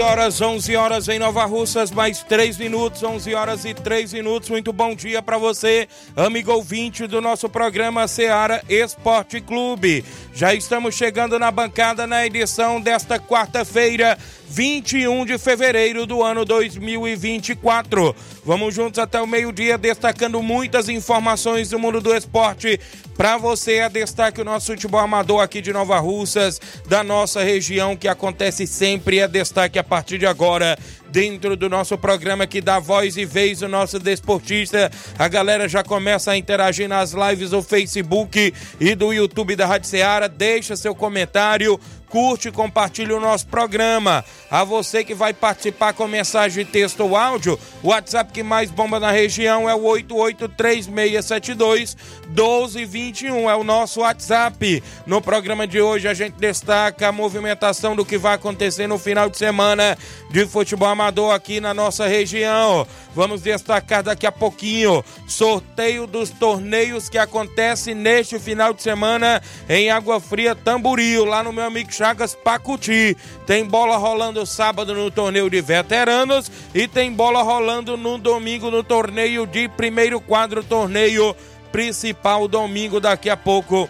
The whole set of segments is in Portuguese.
11 horas, 11 horas em Nova Russas, mais 3 minutos, 11 horas e 3 minutos. Muito bom dia para você, amigo ouvinte do nosso programa Seara Esporte Clube. Já estamos chegando na bancada na edição desta quarta-feira, 21 de fevereiro do ano 2024. Vamos juntos até o meio-dia, destacando muitas informações do mundo do esporte para você. A destaque o nosso futebol amador aqui de Nova Russas, da nossa região, que acontece sempre. É destaque a partir de agora dentro do nosso programa que dá voz e vez o nosso desportista. A galera já começa a interagir nas lives do Facebook e do YouTube da Rádio Ceará. Deixa seu comentário curte e compartilhe o nosso programa. A você que vai participar com mensagem texto ou áudio, o WhatsApp que mais bomba na região é o 883672 1221, é o nosso WhatsApp. No programa de hoje a gente destaca a movimentação do que vai acontecer no final de semana de futebol amador aqui na nossa região. Vamos destacar daqui a pouquinho sorteio dos torneios que acontece neste final de semana em Água Fria Tamboril, lá no meu amigo Chagas Pacuti. Tem bola rolando sábado no torneio de veteranos e tem bola rolando no domingo no torneio de primeiro quadro, torneio principal domingo daqui a pouco.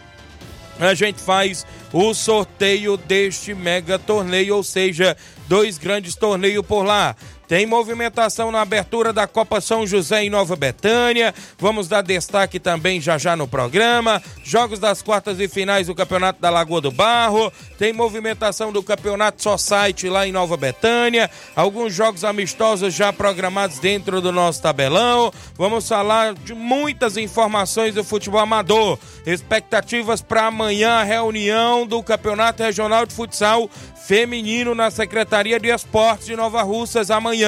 A gente faz o sorteio deste mega torneio, ou seja, dois grandes torneios por lá. Tem movimentação na abertura da Copa São José em Nova Betânia. Vamos dar destaque também já já no programa. Jogos das quartas e finais do Campeonato da Lagoa do Barro. Tem movimentação do Campeonato Society lá em Nova Betânia. Alguns jogos amistosos já programados dentro do nosso tabelão. Vamos falar de muitas informações do futebol amador. Expectativas para amanhã a reunião do Campeonato Regional de Futsal feminino na Secretaria de Esportes de Nova Russas. Amanhã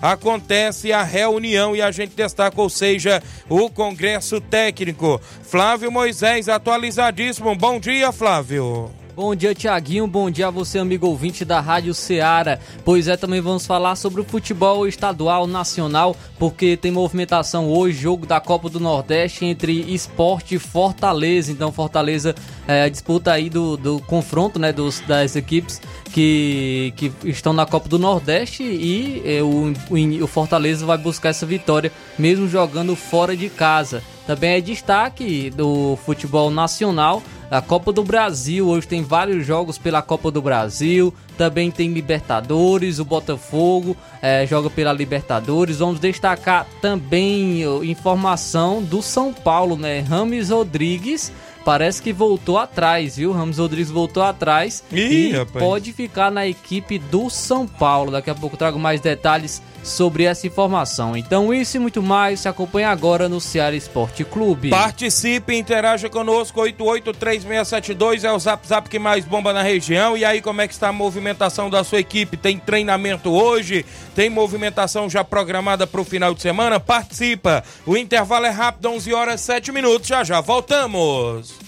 acontece a reunião e a gente destaca, ou seja, o Congresso Técnico. Flávio Moisés, atualizadíssimo. Bom dia, Flávio. Bom dia, Tiaguinho. Bom dia a você, amigo ouvinte da Rádio Ceará. Pois é, também vamos falar sobre o futebol estadual nacional, porque tem movimentação hoje, jogo da Copa do Nordeste entre Esporte e Fortaleza. Então, Fortaleza é, disputa aí do, do confronto né, dos, das equipes que, que estão na Copa do Nordeste e é, o, o, o Fortaleza vai buscar essa vitória, mesmo jogando fora de casa. Também é destaque do futebol nacional a Copa do Brasil. Hoje tem vários jogos pela Copa do Brasil. Também tem Libertadores. O Botafogo é, joga pela Libertadores. Vamos destacar também informação do São Paulo, né? Rames Rodrigues parece que voltou atrás, viu? Ramos Rodrigues voltou atrás Ih, e rapaz. pode ficar na equipe do São Paulo. Daqui a pouco trago mais detalhes sobre essa informação. Então, isso e muito mais se acompanha agora no Ceará Esporte Clube. Participe, interaja conosco, 883672 é o zap zap que mais bomba na região. E aí, como é que está a movimentação da sua equipe? Tem treinamento hoje? Tem movimentação já programada para o final de semana? Participa! O intervalo é rápido, 11 horas 7 minutos. Já já voltamos.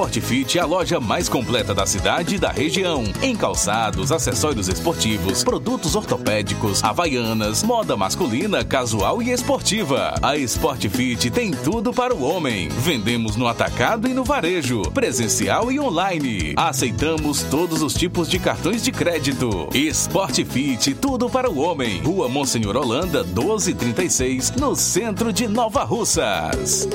A Sport Fit é a loja mais completa da cidade e da região. Em calçados, acessórios esportivos, produtos ortopédicos, havaianas, moda masculina, casual e esportiva. A Sport Fit tem tudo para o homem. Vendemos no atacado e no varejo, presencial e online. Aceitamos todos os tipos de cartões de crédito. Sport Fit, tudo para o homem. Rua Monsenhor Holanda, 1236, no centro de Nova Russas.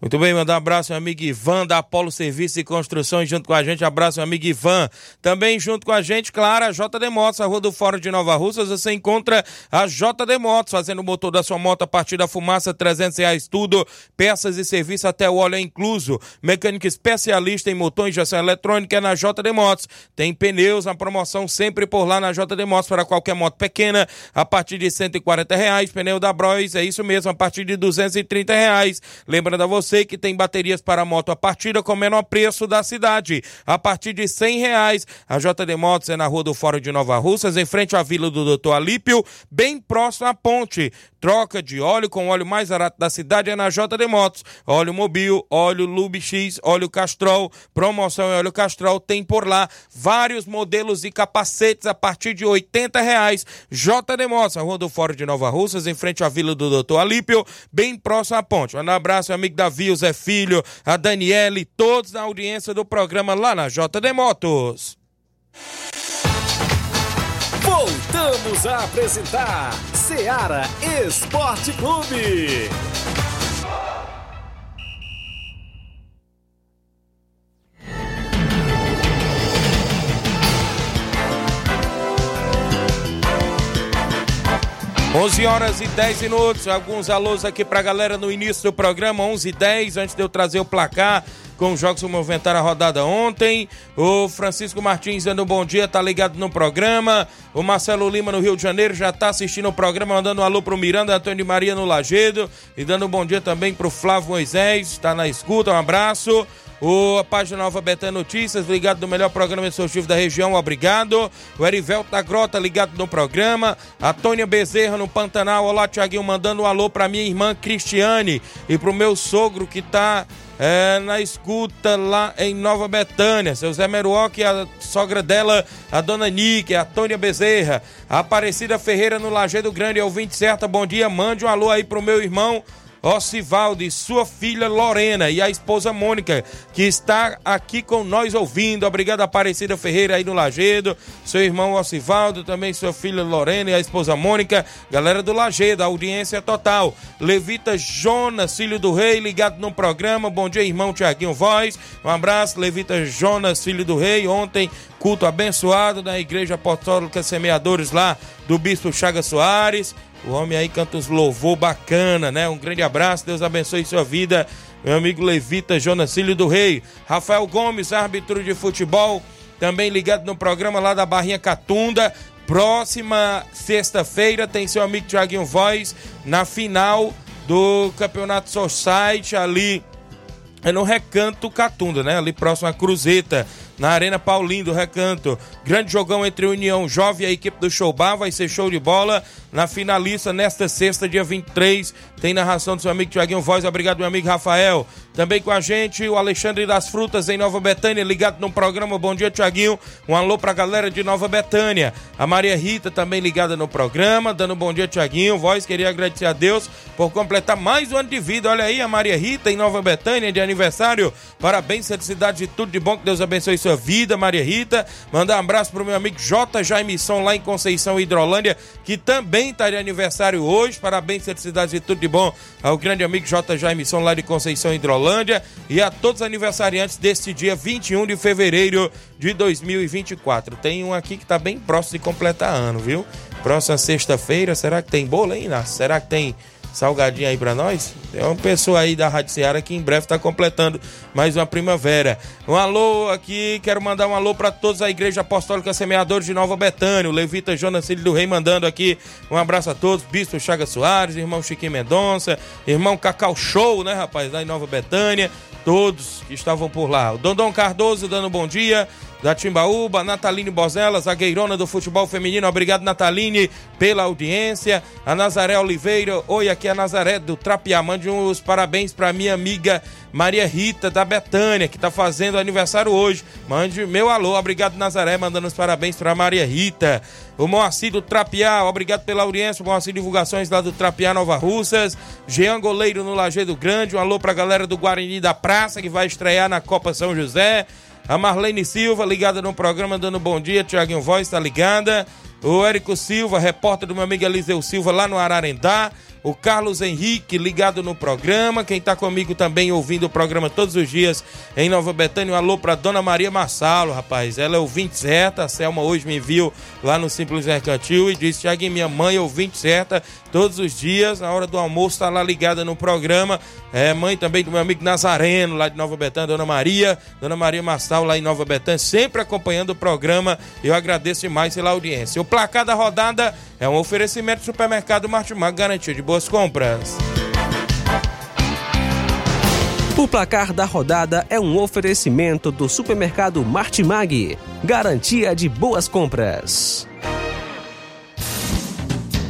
Muito bem, mandar um abraço, meu amigo Ivan, da Apolo Serviço e Construções, junto com a gente. Abraço, meu amigo Ivan. Também junto com a gente, claro, a JD Motos, a Rua do Fórum de Nova Russas. Você encontra a JD Motos, fazendo o motor da sua moto a partir da fumaça, 300 reais tudo. Peças e serviço até o óleo é incluso. Mecânica especialista em motor e injeção eletrônica é na JD Motos. Tem pneus na promoção sempre por lá na JD Motos para qualquer moto pequena, a partir de 140 reais. Pneu da Bros, é isso mesmo, a partir de 230 reais. Lembrando a você você que tem baterias para moto a partida com o menor preço da cidade, a partir de cem reais. A JD Motos é na Rua do Fórum de Nova Russas, em frente à Vila do Doutor Alípio, bem próximo à ponte. Troca de óleo com óleo mais barato da cidade é na JD Motos. Óleo Mobil, óleo Lube X, óleo Castrol, promoção em óleo Castrol, tem por lá vários modelos e capacetes a partir de oitenta reais. JD Motos, Rua do Fórum de Nova Russas, em frente à Vila do Doutor Alípio, bem próximo à ponte. Um abraço, amigo Davi Davi, o Zé Filho, a Daniele, todos na audiência do programa lá na JD Motos. Voltamos a apresentar Seara Esporte Clube. 11 horas e 10 minutos. Alguns alôs aqui pra galera no início do programa, 11 e 10, antes de eu trazer o placar com os jogos que movimentaram a rodada ontem. O Francisco Martins dando um bom dia, tá ligado no programa. O Marcelo Lima no Rio de Janeiro já tá assistindo o programa, mandando um alô pro Miranda Antônio Maria no Lagedo. E dando um bom dia também pro Flávio Moisés, tá na escuta, um abraço. O, a página Nova Betânia Notícias, ligado no melhor programa esportivo da região, obrigado. O Erivelto da Grota, ligado no programa. A Tônia Bezerra no Pantanal. Olá, Tiaguinho, mandando um alô pra minha irmã Cristiane e pro meu sogro que tá é, na escuta lá em Nova Betânia. Seu Zé Meruoc e a sogra dela, a dona Nick, a Tônia Bezerra. A Aparecida Ferreira no Lajeado Grande, ouvinte certa, bom dia. Mande um alô aí pro meu irmão Ocivaldo e sua filha Lorena e a esposa Mônica, que está aqui com nós ouvindo. Obrigado, Aparecida Ferreira aí no Lagedo, seu irmão Ocivaldo, também sua filha Lorena e a esposa Mônica, galera do Lagedo, audiência total. Levita Jonas, filho do rei, ligado no programa. Bom dia, irmão Tiaguinho Voz. Um abraço, Levita Jonas, filho do rei. Ontem, culto abençoado na Igreja Apostólica Semeadores lá do Bispo Chaga Soares. O homem aí canta uns louvor bacana, né? Um grande abraço, Deus abençoe sua vida. Meu amigo Levita Jonacílio do Rei. Rafael Gomes, árbitro de futebol, também ligado no programa lá da Barrinha Catunda. Próxima sexta-feira tem seu amigo Tiaguinho Voz na final do Campeonato Society ali é no Recanto Catunda, né? Ali próximo à Cruzeta. Na Arena Paulinho do Recanto. Grande jogão entre União Jovem e a equipe do Showbar, vai ser show de bola na finalista nesta sexta, dia 23. Tem narração do seu amigo Tiaguinho Voz. Obrigado, meu amigo Rafael. Também com a gente o Alexandre das Frutas em Nova Betânia, ligado no programa Bom Dia Tiaguinho. Um alô pra galera de Nova Betânia. A Maria Rita também ligada no programa, dando bom dia Tiaguinho. Voz, queria agradecer a Deus por completar mais um ano de vida. Olha aí a Maria Rita em Nova Betânia de aniversário. Parabéns, felicidade de tudo de bom, que Deus abençoe sua vida, Maria Rita. Mandar um abraço pro meu amigo J. Jaimison lá em Conceição Hidrolândia, que também tá de aniversário hoje. Parabéns, felicidade de tudo de bom ao grande amigo J. Jaimison lá de Conceição Hidrolândia e a todos os aniversariantes deste dia 21 de fevereiro de 2024. Tem um aqui que está bem próximo de completar ano, viu? Próxima sexta-feira, será que tem bolo aí, Inácio? Será que tem salgadinho aí para nós? Tem uma pessoa aí da Rádio Ceará que em breve está completando mais uma primavera. Um alô aqui, quero mandar um alô para todos a Igreja Apostólica Semeadores de Nova Betânia, o Levita Jonas Filho do Rei mandando aqui um abraço a todos, Bispo Chaga Soares, irmão Chiquinho Mendonça, irmão Cacau Show, né, rapaz, lá em Nova Betânia, todos que estavam por lá. O Dondon Cardoso dando bom dia, da Timbaúba, Nataline Bozelas, zagueirona do futebol feminino. Obrigado, Nataline, pela audiência. A Nazaré Oliveira, oi, aqui é a Nazaré do Trapiá. Mande os parabéns para minha amiga Maria Rita da Betânia, que está fazendo aniversário hoje. Mande meu alô, obrigado, Nazaré, mandando os parabéns para Maria Rita. O Moacir do Trapiá, obrigado pela audiência. Moacir Divulgações lá do Trapiá Nova Russas. Jean Goleiro no Lajeado Grande. Um alô para a galera do Guarani da Praça, que vai estrear na Copa São José. A Marlene Silva, ligada no programa, dando bom dia. Tiaguinho Voz, tá ligada. O Érico Silva, repórter do meu amigo Eliseu Silva, lá no Ararendá. O Carlos Henrique, ligado no programa. Quem tá comigo também ouvindo o programa todos os dias em Nova Betânia. Um alô pra Dona Maria Massalo, rapaz. Ela é ouvinte certa. A Selma hoje me viu lá no Simples Mercantil e disse: Tiaguinho, minha mãe é ouvinte certa todos os dias. Na hora do almoço, tá lá ligada no programa. É mãe também do meu amigo Nazareno, lá de Nova Betânia, Dona Maria. Dona Maria Massal, lá em Nova Betânia, sempre acompanhando o programa. Eu agradeço demais pela audiência. O placar da rodada é um oferecimento do supermercado Martimag, garantia de boas compras. O placar da rodada é um oferecimento do supermercado Martimag, garantia de boas compras.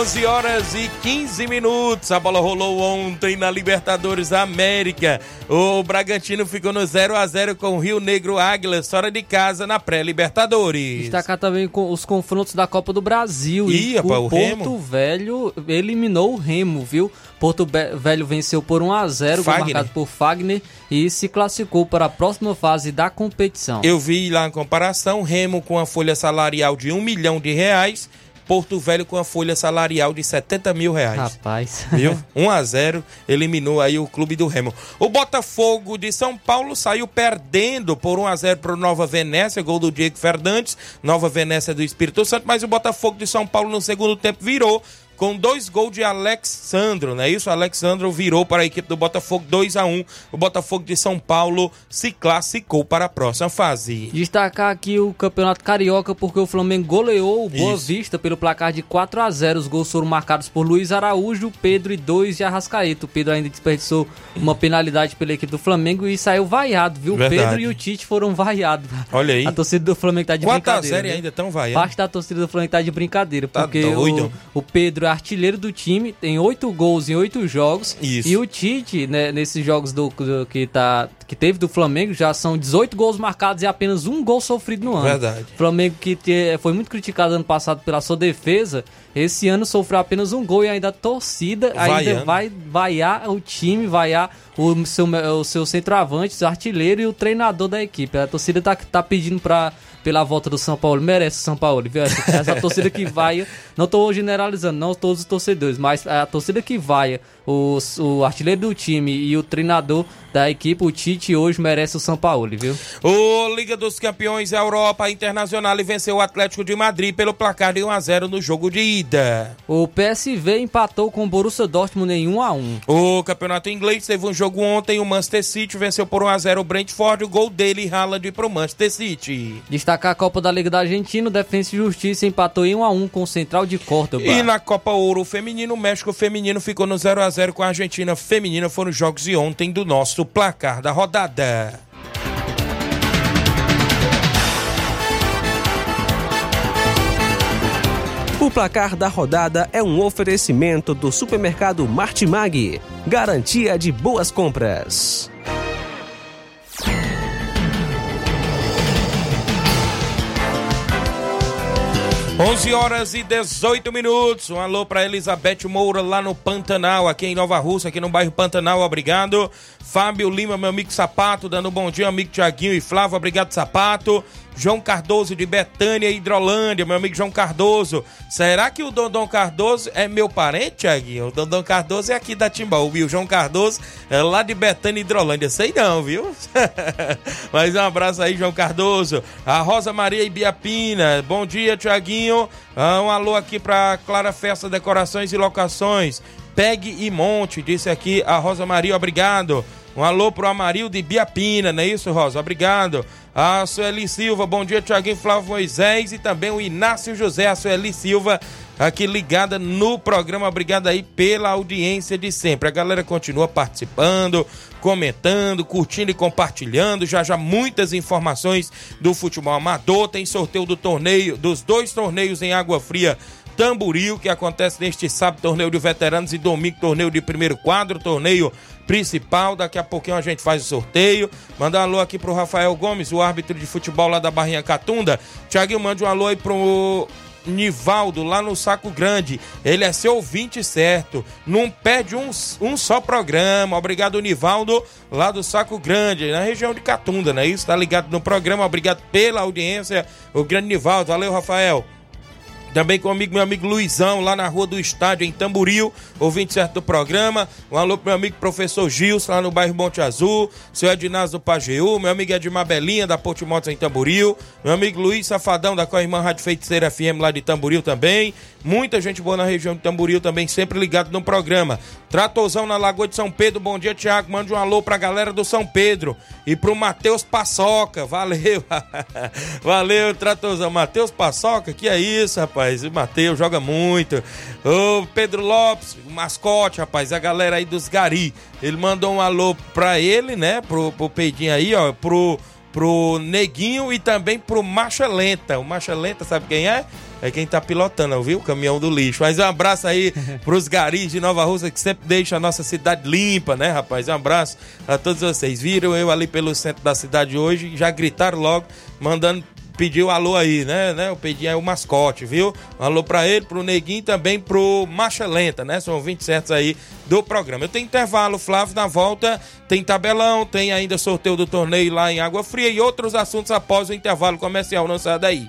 11 horas e 15 minutos. A bola rolou ontem na Libertadores da América. O Bragantino ficou no 0 a 0 com o Rio Negro Águilas, fora de casa na pré-Libertadores. Destacar também com os confrontos da Copa do Brasil. Ih, E o Porto Remo? Velho eliminou o Remo, viu? Porto Velho venceu por 1 a 0 gol Fagner. marcado por Fagner e se classificou para a próxima fase da competição. Eu vi lá a comparação, Remo com a folha salarial de 1 milhão de reais, Porto Velho com a folha salarial de 70 mil reais. Rapaz. Viu? 1 a 0 eliminou aí o clube do Remo. O Botafogo de São Paulo saiu perdendo por 1 a 0 para o Nova Venécia, gol do Diego Fernandes, Nova Venécia do Espírito Santo, mas o Botafogo de São Paulo no segundo tempo virou com dois gols de Alexandro, não é isso? Alexandro virou para a equipe do Botafogo 2 a 1. O Botafogo de São Paulo se classificou para a próxima fase. Destacar aqui o Campeonato Carioca porque o Flamengo goleou o Boa Isso. Vista pelo placar de 4 a 0. Os gols foram marcados por Luiz Araújo, Pedro e dois de Arrascaeta. O Pedro ainda desperdiçou uma penalidade pela equipe do Flamengo e saiu vaiado, viu? O Verdade. Pedro e o Tite foram vaiados. Olha aí. A torcida do Flamengo tá de 4 a brincadeira. 0 e viu? ainda tão vaiando. Parte da torcida do Flamengo tá de brincadeira, Tá porque o, o Pedro artilheiro do time, tem oito gols em oito jogos. Isso. E o Tite, né, nesses jogos do, do- que, tá, que teve do Flamengo, já são 18 gols marcados e apenas um gol sofrido no ano. Verdade. Flamengo que te- foi muito criticado ano passado pela sua defesa, esse ano sofreu apenas um gol e ainda a torcida ainda Vaiando. vai vaiar o time, vaiar o seu, o seu centroavante, o artilheiro e o treinador da equipe. A torcida tá, tá pedindo pra pela volta do São Paulo. Merece São Paulo, viu? Essa, essa torcida que vai, não estou generalizando, não todos os torcedores, mas a torcida que vai, o, o artilheiro do time e o treinador da equipe, o Tite, hoje merece o São Paulo, viu? O Liga dos Campeões Europa Internacional venceu o Atlético de Madrid pelo placar de 1 a 0 no jogo de ida. O PSV empatou com o Borussia Dortmund em 1 a 1. O Campeonato Inglês teve um jogo ontem, o Manchester City venceu por 1 a 0 o Brentford, o gol dele Haaland pro Manchester City. Destacar a Copa da Liga da Argentina, o Defensa e Justiça empatou em 1 a 1 com o Central de Córdoba. E na Copa Ouro Feminino, o México Feminino ficou no 0 a 0 com a Argentina Feminina, foram os jogos de ontem do nosso placar da rodada. O placar da rodada é um oferecimento do supermercado Martimag. Garantia de boas compras. 11 horas e 18 minutos. Um alô para Elizabeth Moura lá no Pantanal, aqui em Nova Rússia, aqui no bairro Pantanal. Obrigado. Fábio Lima, meu amigo Sapato, dando um bom dia, amigo Tiaguinho e Flávio. Obrigado, Sapato. João Cardoso de Betânia, Hidrolândia, meu amigo João Cardoso. Será que o Dondon Cardoso é meu parente, Tiaguinho? O Dondon Cardoso é aqui da Timbaú, viu? João Cardoso é lá de Betânia, Hidrolândia. Sei não, viu? Mas um abraço aí, João Cardoso. A Rosa Maria Ibiapina. Bom dia, Tiaguinho. Ah, um alô aqui pra Clara Festa Decorações e Locações. Pegue e monte, disse aqui a Rosa Maria, obrigado. Um alô pro Amarildo de Biapina, não é isso, Rosa? Obrigado. A Sueli Silva, bom dia, Tiaguinho Flávio Moisés e também o Inácio José, a Sueli Silva, aqui ligada no programa. Obrigado aí pela audiência de sempre. A galera continua participando, comentando, curtindo e compartilhando. Já já muitas informações do futebol amador. Tem sorteio do torneio, dos dois torneios em Água Fria Tamboril, que acontece neste sábado, torneio de veteranos, e domingo, torneio de primeiro quadro, torneio principal. Daqui a pouquinho a gente faz o sorteio. Mandar um alô aqui pro Rafael Gomes, o árbitro de futebol lá da Barrinha Catunda. Tiaguinho, mande um alô aí pro Nivaldo, lá no Saco Grande. Ele é seu ouvinte certo. Não perde um, um só programa. Obrigado, Nivaldo, lá do Saco Grande, na região de Catunda, não é isso? Tá ligado no programa. Obrigado pela audiência. O grande Nivaldo. Valeu, Rafael. Também comigo, meu amigo Luizão, lá na Rua do Estádio, em Tamboril, ouvinte certo do programa. Um alô pro meu amigo professor Gilson, lá no bairro Monte Azul. Seu Edinásio do Pajeú, meu amigo Edmar Belinha, da Ponte Motos, em Tamboril. Meu amigo Luiz Safadão, da Corrimã Rádio Feiticeira FM, lá de Tamboril também. Muita gente boa na região de Tamboril também, sempre ligado no programa. Tratozão na Lagoa de São Pedro, bom dia, Tiago. Mande um alô pra galera do São Pedro. E pro Matheus Paçoca, valeu. valeu, Tratozão. Matheus Paçoca, que é isso, rapaz? O Matheus joga muito. Ô, Pedro Lopes, o mascote, rapaz, a galera aí dos Gari. Ele mandou um alô pra ele, né? Pro, pro Peidinho aí, ó, pro, pro Neguinho e também pro Marcha Lenta. O Marcha Lenta, sabe quem é? É quem tá pilotando, viu? O caminhão do lixo. Mas um abraço aí pros garis de Nova Rússia que sempre deixam a nossa cidade limpa, né, rapaz? Um abraço a todos vocês. Viram eu ali pelo centro da cidade hoje, já gritaram logo, mandando pediu um alô aí, né? né? O Pedinho é o mascote, viu? Um alô pra ele, pro Neguinho e também pro Marcha Lenta, né? São 20 certos aí do programa. Eu tenho intervalo, Flávio, na volta tem tabelão, tem ainda sorteio do torneio lá em Água Fria e outros assuntos após o intervalo comercial. Não sai daí.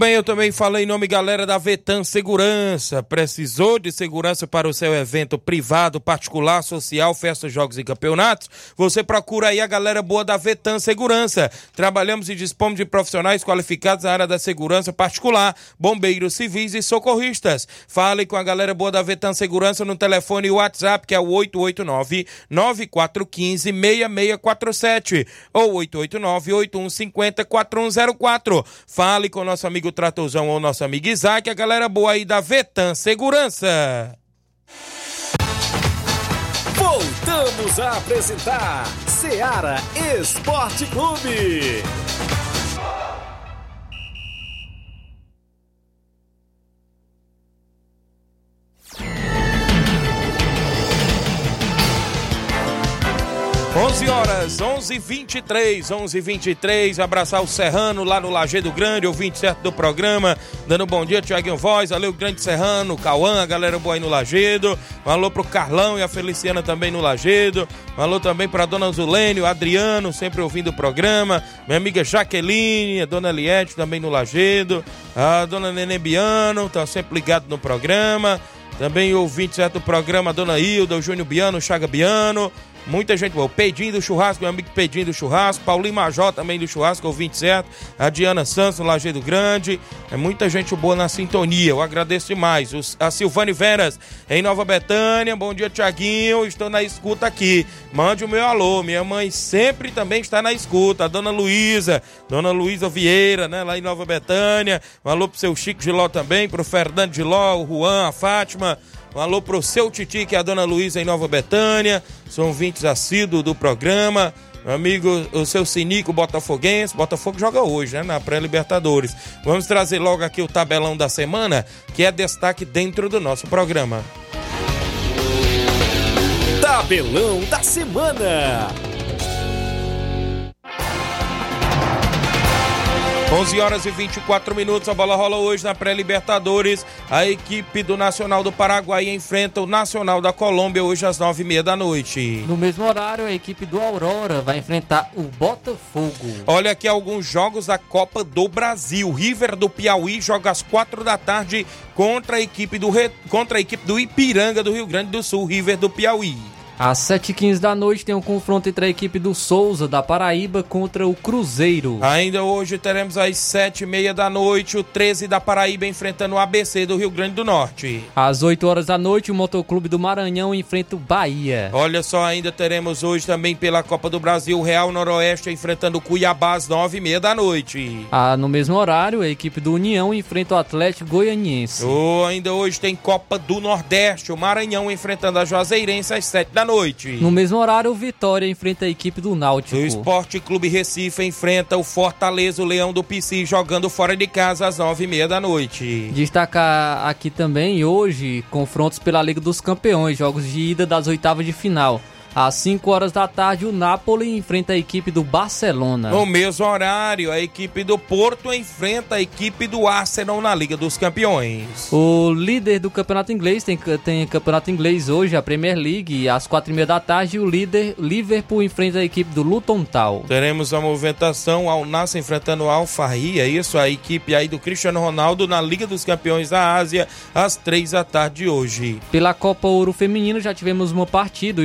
Bem, eu também falei em nome, galera, da Vetan Segurança. Precisou de segurança para o seu evento privado, particular, social, festas, jogos e campeonatos? Você procura aí a galera boa da Vetan Segurança. Trabalhamos e dispomos de profissionais qualificados na área da segurança particular, bombeiros civis e socorristas. Fale com a galera boa da Vetan Segurança no telefone WhatsApp, que é o 889-9415-6647 ou 889-8150-4104. Fale com nosso amigo amigo Tratorzão ou nosso amigo Isaac, a galera boa aí da Vetan Segurança. Voltamos a apresentar Seara Esporte Clube. 11 horas, 11:23, 11:23. Abraçar o Serrano lá no Lajeado Grande, ouvinte certo do programa. Dando um bom dia, Tiaguinho Voz. Valeu, Grande Serrano, Cauã, a galera boa aí no Lajeado. Falou pro Carlão e a Feliciana também no Lajeado. Falou também pra dona Zulene, o Adriano, sempre ouvindo o programa. Minha amiga Jaqueline, a dona Eliette também no Lajeado. A dona Nenê Biano, tá sempre ligado no programa. Também ouvinte certo do programa, dona Hilda, o Júnior Biano, o Chaga Biano. Muita gente boa. O Pedinho do Churrasco, meu amigo Pedinho do Churrasco. Paulinho Major também do Churrasco, ouvinte certo. A Diana Santos, no Lajeado Grande. É muita gente boa na sintonia. Eu agradeço demais. Os, a Silvane Veras, em Nova Betânia. Bom dia, Tiaguinho. Estou na escuta aqui. Mande o meu alô. Minha mãe sempre também está na escuta. A dona Luísa, dona Luísa Vieira, né? Lá em Nova Betânia. Um alô pro seu Chico Giló também, pro Fernando Giló, o Juan, a Fátima. Um alô pro seu Titi, que é a dona Luísa em Nova Betânia. São ouvintes assíduos do programa. Meu amigo, o seu Sinico Botafoguense. Botafogo joga hoje, né? Na pré-Libertadores. Vamos trazer logo aqui o tabelão da semana, que é destaque dentro do nosso programa. Tabelão da semana. 11 horas e 24 minutos, a bola rola hoje na pré-Libertadores. A equipe do Nacional do Paraguai enfrenta o Nacional da Colômbia hoje às 9h30 da noite. No mesmo horário, a equipe do Aurora vai enfrentar o Botafogo. Olha aqui alguns jogos da Copa do Brasil. River do Piauí joga às 4 da tarde contra a equipe do, contra a equipe do Ipiranga do Rio Grande do Sul, River do Piauí. Às 7h15 da noite tem um confronto entre a equipe do Souza, da Paraíba, contra o Cruzeiro. Ainda hoje teremos às 7h30 da noite o 13 da Paraíba enfrentando o ABC do Rio Grande do Norte. Às 8 horas da noite o Motoclube do Maranhão enfrenta o Bahia. Olha só, ainda teremos hoje também pela Copa do Brasil o Real Noroeste enfrentando o Cuiabá às 9h30 da noite. Ah, no mesmo horário, a equipe do União enfrenta o Atlético Goianiense. Oh, ainda hoje tem Copa do Nordeste, o Maranhão enfrentando a Juazeirense às 7 da noite. No mesmo horário, o Vitória enfrenta a equipe do Náutico. O Esporte Clube Recife enfrenta o Fortaleza, o Leão do PC, jogando fora de casa às nove e meia da noite. Destacar aqui também hoje confrontos pela Liga dos Campeões, jogos de ida das oitavas de final. Às 5 horas da tarde, o Napoli enfrenta a equipe do Barcelona. No mesmo horário, a equipe do Porto enfrenta a equipe do Arsenal na Liga dos Campeões. O líder do campeonato inglês tem, tem campeonato inglês hoje, a Premier League, às 4 e meia da tarde, o líder Liverpool enfrenta a equipe do Luton Town. Teremos a movimentação ao Nasser enfrentando o Al-Fahri, é isso? A equipe aí do Cristiano Ronaldo na Liga dos Campeões da Ásia, às 3 da tarde de hoje. Pela Copa Ouro Feminino já tivemos uma partida,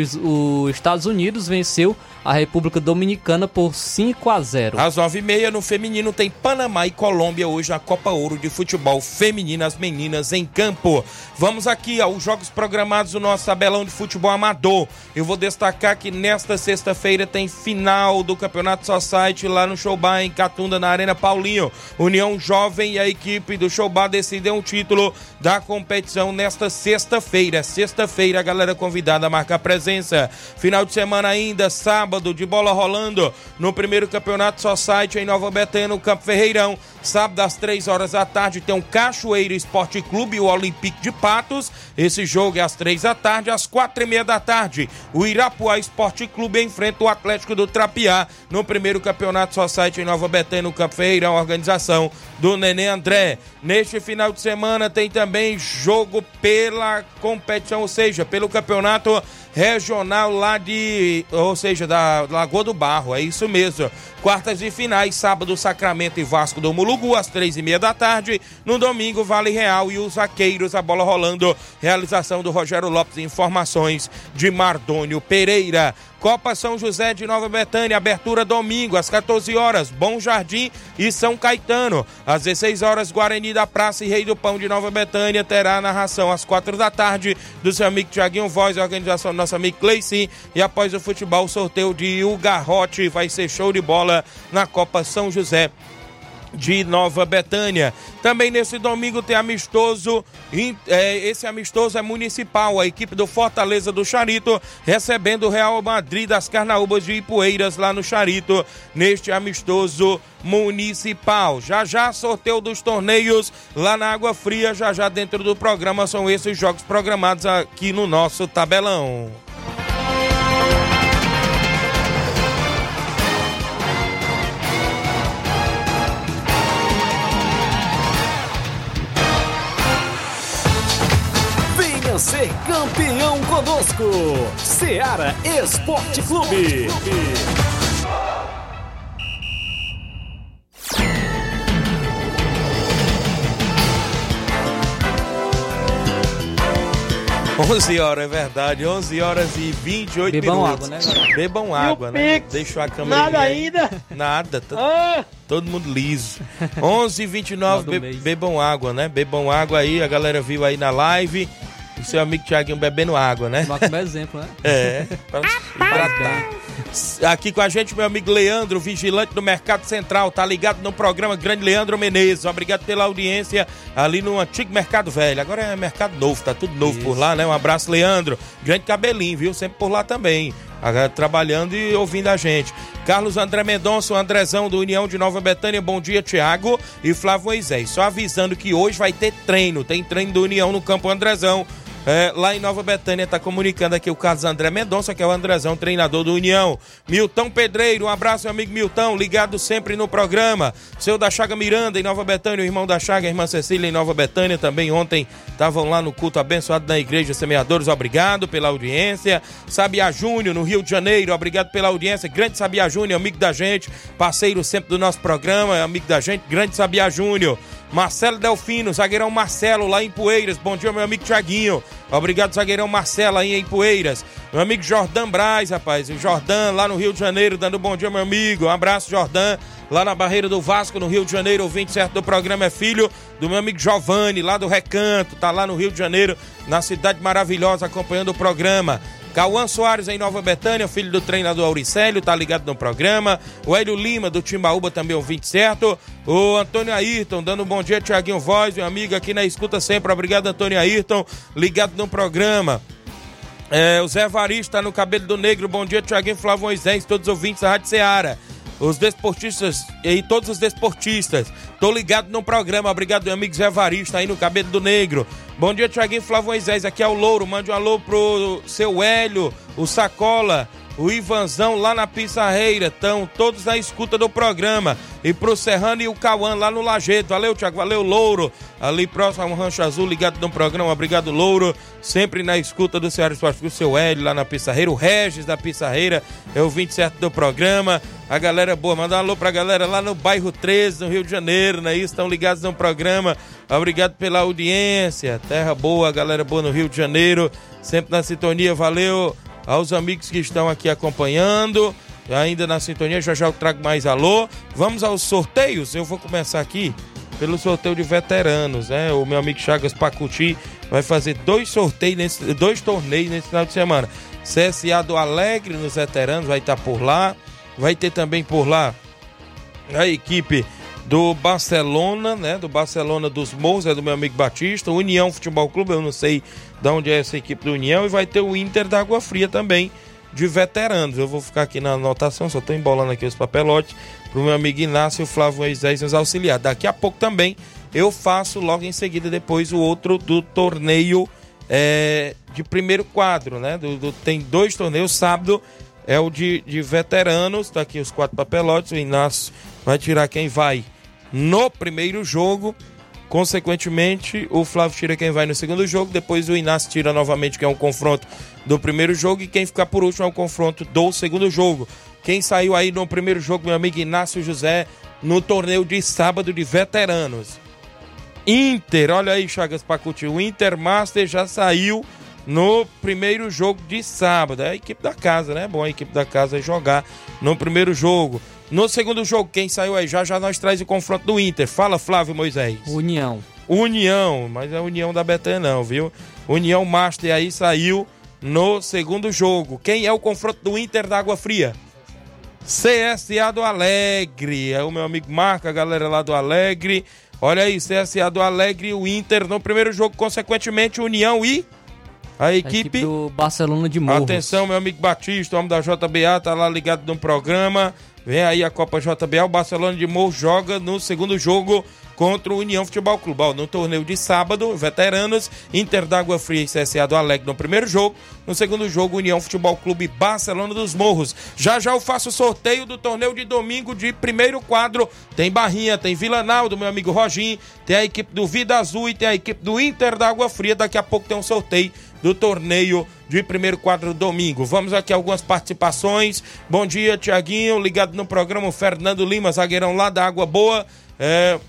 Estados Unidos venceu a República Dominicana por 5 a 0. Às 9h30 no feminino tem Panamá e Colômbia hoje na Copa Ouro de Futebol Feminino, as meninas em campo. Vamos aqui aos jogos programados do nosso tabelão de futebol amador. Eu vou destacar que nesta sexta-feira tem final do Campeonato Society lá no Showbar em Catunda, na Arena Paulinho. União Jovem e a equipe do Showbar decidem o título da competição nesta sexta-feira. Sexta-feira, a galera convidada a marcar presença. Final de semana ainda, sábado, de bola rolando no primeiro campeonato Society em Nova Betânia, no Campo Ferreirão. Sábado às 3 horas da tarde tem o Cachoeira Esporte Clube e o Olympique de Patos. Esse jogo é às 3 da tarde, às 4 e meia da tarde. O Irapuá Esporte Clube enfrenta o Atlético do Trapiá no primeiro campeonato Society em Nova Betânia, no Campo Ferreirão, organização do Nenê André. Neste final de semana tem também jogo pela competição, ou seja, pelo campeonato regional lá de, ou seja, da Lagoa do Barro, é isso mesmo. Quartas e finais, sábado, Sacramento e Vasco do Mulugu, às três e meia da tarde. No domingo, Vale Real e os Vaqueiros, a bola rolando. Realização do Rogério Lopes, informações de Mardônio Pereira. Copa São José de Nova Betânia, abertura domingo às 14 horas, Bom Jardim e São Caetano. Às 16 horas, Guarani da Praça e Rei do Pão de Nova Betânia terá a narração às 4 da tarde do seu amigo Tiaguinho Voz, a organização do nosso amigo Cleici. E após o futebol, o sorteio de Ugarrote vai ser show de bola na Copa São José de Nova Betânia. Também nesse domingo tem amistoso, é, esse amistoso é municipal, a equipe do Fortaleza do Charito recebendo o Real Madrid das Carnaúbas de Ipueiras lá no Charito, neste amistoso municipal. Já já sorteio dos torneios lá na Água Fria, já já dentro do programa são esses jogos programados aqui no nosso tabelão. Ser campeão conosco. Seara Esporte Clube. 11 horas, é verdade. 11 horas e 28 Bebam minutos. água, né, galera? Bebam água, né? Pix? Deixa a câmera. Nada aí. ainda? Nada. tá- Ah, Todo mundo liso. 11 e 29 Final do be bebam água, né? Bebam água aí. A galera viu aí na live. O seu amigo Tiaguinho bebendo água, né? Vai como exemplo, né? É. pra. Aqui com a gente, meu amigo Leandro, vigilante do Mercado Central, tá ligado no programa Grande Leandro Menezes. Obrigado pela audiência ali no antigo Mercado Velho. Agora é Mercado Novo, tá tudo novo por lá, né? Um abraço, Leandro. Grande cabelinho, viu? Sempre por lá também. Agora, Trabalhando e ouvindo a gente. Carlos André Mendonça, o Andrezão do União de Nova Betânia. Bom dia, Tiago e Flávio Moisés. Só avisando que hoje vai ter treino. Tem treino do União no Campo Andrezão. É, lá em Nova Betânia está comunicando aqui o Carlos André Mendonça, que é o Andrezão, treinador do União. Milton Pedreiro, um abraço, meu amigo Milton, ligado sempre no programa. Seu da Chaga Miranda, em Nova Betânia, o irmão da Chaga, a irmã Cecília, em Nova Betânia, também ontem estavam lá no culto abençoado da Igreja Semeadores, obrigado pela audiência. Sabia Júnior, no Rio de Janeiro, obrigado pela audiência. Grande Sabia Júnior, amigo da gente, parceiro sempre do nosso programa, amigo da gente, grande Sabia Júnior. Marcelo Delfino, zagueirão Marcelo lá em Poeiras. Bom dia, meu amigo Tiaguinho. Obrigado, zagueirão Marcelo aí em Poeiras. Meu amigo Jordan Braz, rapaz. O Jordan lá no Rio de Janeiro, dando bom dia, meu amigo. Um abraço, Jordan. Lá na Barreira do Vasco, no Rio de Janeiro, ouvinte certo do programa é filho do meu amigo Giovanni, lá do Recanto. Tá lá no Rio de Janeiro, na cidade maravilhosa, acompanhando o programa. Cauã Soares em Nova Betânia, filho do treinador Auricélio, tá ligado no programa. O Hélio Lima do Timbaúba também ouvinte certo. O Antônio Ayrton dando um bom dia, Tiaguinho Voz, meu amigo aqui na escuta sempre. Obrigado, Antônio Ayrton, ligado no programa. É, o Zé Varista no Cabelo do Negro, bom dia, Tiaguinho Flávio Moisés, todos os ouvintes da Rádio Ceará. Os desportistas e todos os desportistas. Tô ligado no programa. Obrigado, meu amigo Zé Varista aí no Cabelo do Negro. Bom dia, Tiaguinho Flávio Moisés. Aqui é o Louro. Mande um alô pro seu Hélio, o Sacola, o Ivanzão lá na Pissarreira. Estão todos na escuta do programa. E pro Serrano e o Cauã lá no Lajeito. Valeu, Tiago. Valeu, Louro. Ali próximo ao Rancho Azul, ligado no programa. Obrigado, Louro. Sempre na escuta do Ceará Esporte. O seu Hélio lá na Pissarreira. O Regis da Pissarreira é o 27 do programa. A galera boa. Manda um alô pra galera lá no bairro 13, no Rio de Janeiro, né? Estão ligados no programa. Obrigado pela audiência. Terra boa, galera boa no Rio de Janeiro. Sempre na sintonia. Valeu aos amigos que estão aqui acompanhando. Ainda na sintonia, já já eu trago mais alô. Vamos aos sorteios. Eu vou começar aqui pelo sorteio de veteranos, né? O meu amigo Chagas Pacuti vai fazer dois sorteios, nesse, dois torneios nesse final de semana. CSA do Alegre nos veteranos vai estar por lá. Vai ter também por lá a equipe do Barcelona, né? Do Barcelona dos Morros, é do meu amigo Batista. União Futebol Clube, eu não sei de onde é essa equipe do União. E vai ter o Inter da Água Fria também de veteranos. Eu vou ficar aqui na anotação, só estou embolando aqui os papelotes para o meu amigo Inácio Flávio Moisés nos auxiliar. Daqui a pouco também eu faço logo em seguida depois o outro do torneio é, de primeiro quadro, né? Do, do, tem dois torneios, sábado é o de, de veteranos, tá aqui os quatro papelotes, o Inácio vai tirar quem vai no primeiro jogo, consequentemente o Flávio tira quem vai no segundo jogo, depois o Inácio tira novamente que é um confronto do primeiro jogo e quem ficar por último é o confronto do segundo jogo. Quem saiu aí no primeiro jogo, meu amigo Inácio José, no torneio de sábado de veteranos. Inter, olha aí, Chagas Pacuti, o Intermaster já saiu no primeiro jogo de sábado. É a equipe da casa, né? Bom a equipe da casa jogar no primeiro jogo. No segundo jogo, quem saiu aí já já nós traz o confronto do Inter. Fala, Flávio Moisés. União. União, mas é a União da Betânia não, viu? União Master aí saiu no segundo jogo. Quem é o confronto do Inter da Água Fria? CSA do Alegre. É o meu amigo Marca, a galera lá do Alegre. Olha aí, CSA do Alegre e o Inter no primeiro jogo, consequentemente, União e a equipe, a equipe do Barcelona de Morros. Atenção, meu amigo Batista, homem da JBA, tá lá ligado no programa. Vem aí a Copa JBA, o Barcelona de Morros joga no segundo jogo contra o União Futebol Clube. No torneio de sábado, veteranos, Inter d'Água Fria e CSA do Alegre no primeiro jogo. No segundo jogo, União Futebol Clube Barcelona dos Morros. Já já eu faço o sorteio do torneio de domingo de primeiro quadro. Tem Barrinha, tem Vila Naldo, meu amigo Roginho, tem a equipe do Vida Azul e tem a equipe do Inter d'Água Fria. Daqui a pouco tem um sorteio do torneio de primeiro quadro domingo. Vamos aqui algumas participações. Bom dia, Tiaguinho, ligado no programa Fernando Lima, zagueirão lá da Água Boa. É,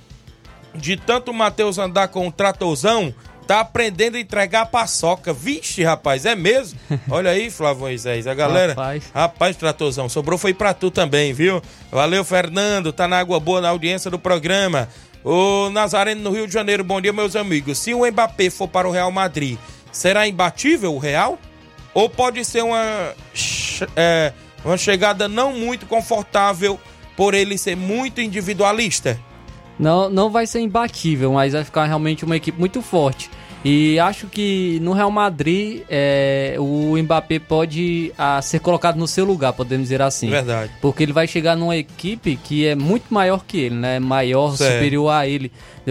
de tanto o Matheus andar com o tratorzão, tá aprendendo a entregar paçoca. Vixe, rapaz, é mesmo? Olha aí, Flávio Moisés, a galera. Rapaz. rapaz, tratorzão, sobrou foi pra tu também, viu? Valeu, Fernando, tá na água boa na audiência do programa. O Nazareno no Rio de Janeiro, bom dia, meus amigos. Se o Mbappé for para o Real Madrid, será imbatível o Real? Ou pode ser uma, é, uma chegada não muito confortável por ele ser muito individualista? Não, não vai ser imbatível, mas vai ficar realmente uma equipe muito forte. E acho que no Real Madrid é, o Mbappé pode a, ser colocado no seu lugar, podemos dizer assim. Verdade. Porque ele vai chegar numa equipe que é muito maior que ele, né? Maior, certo. superior a ele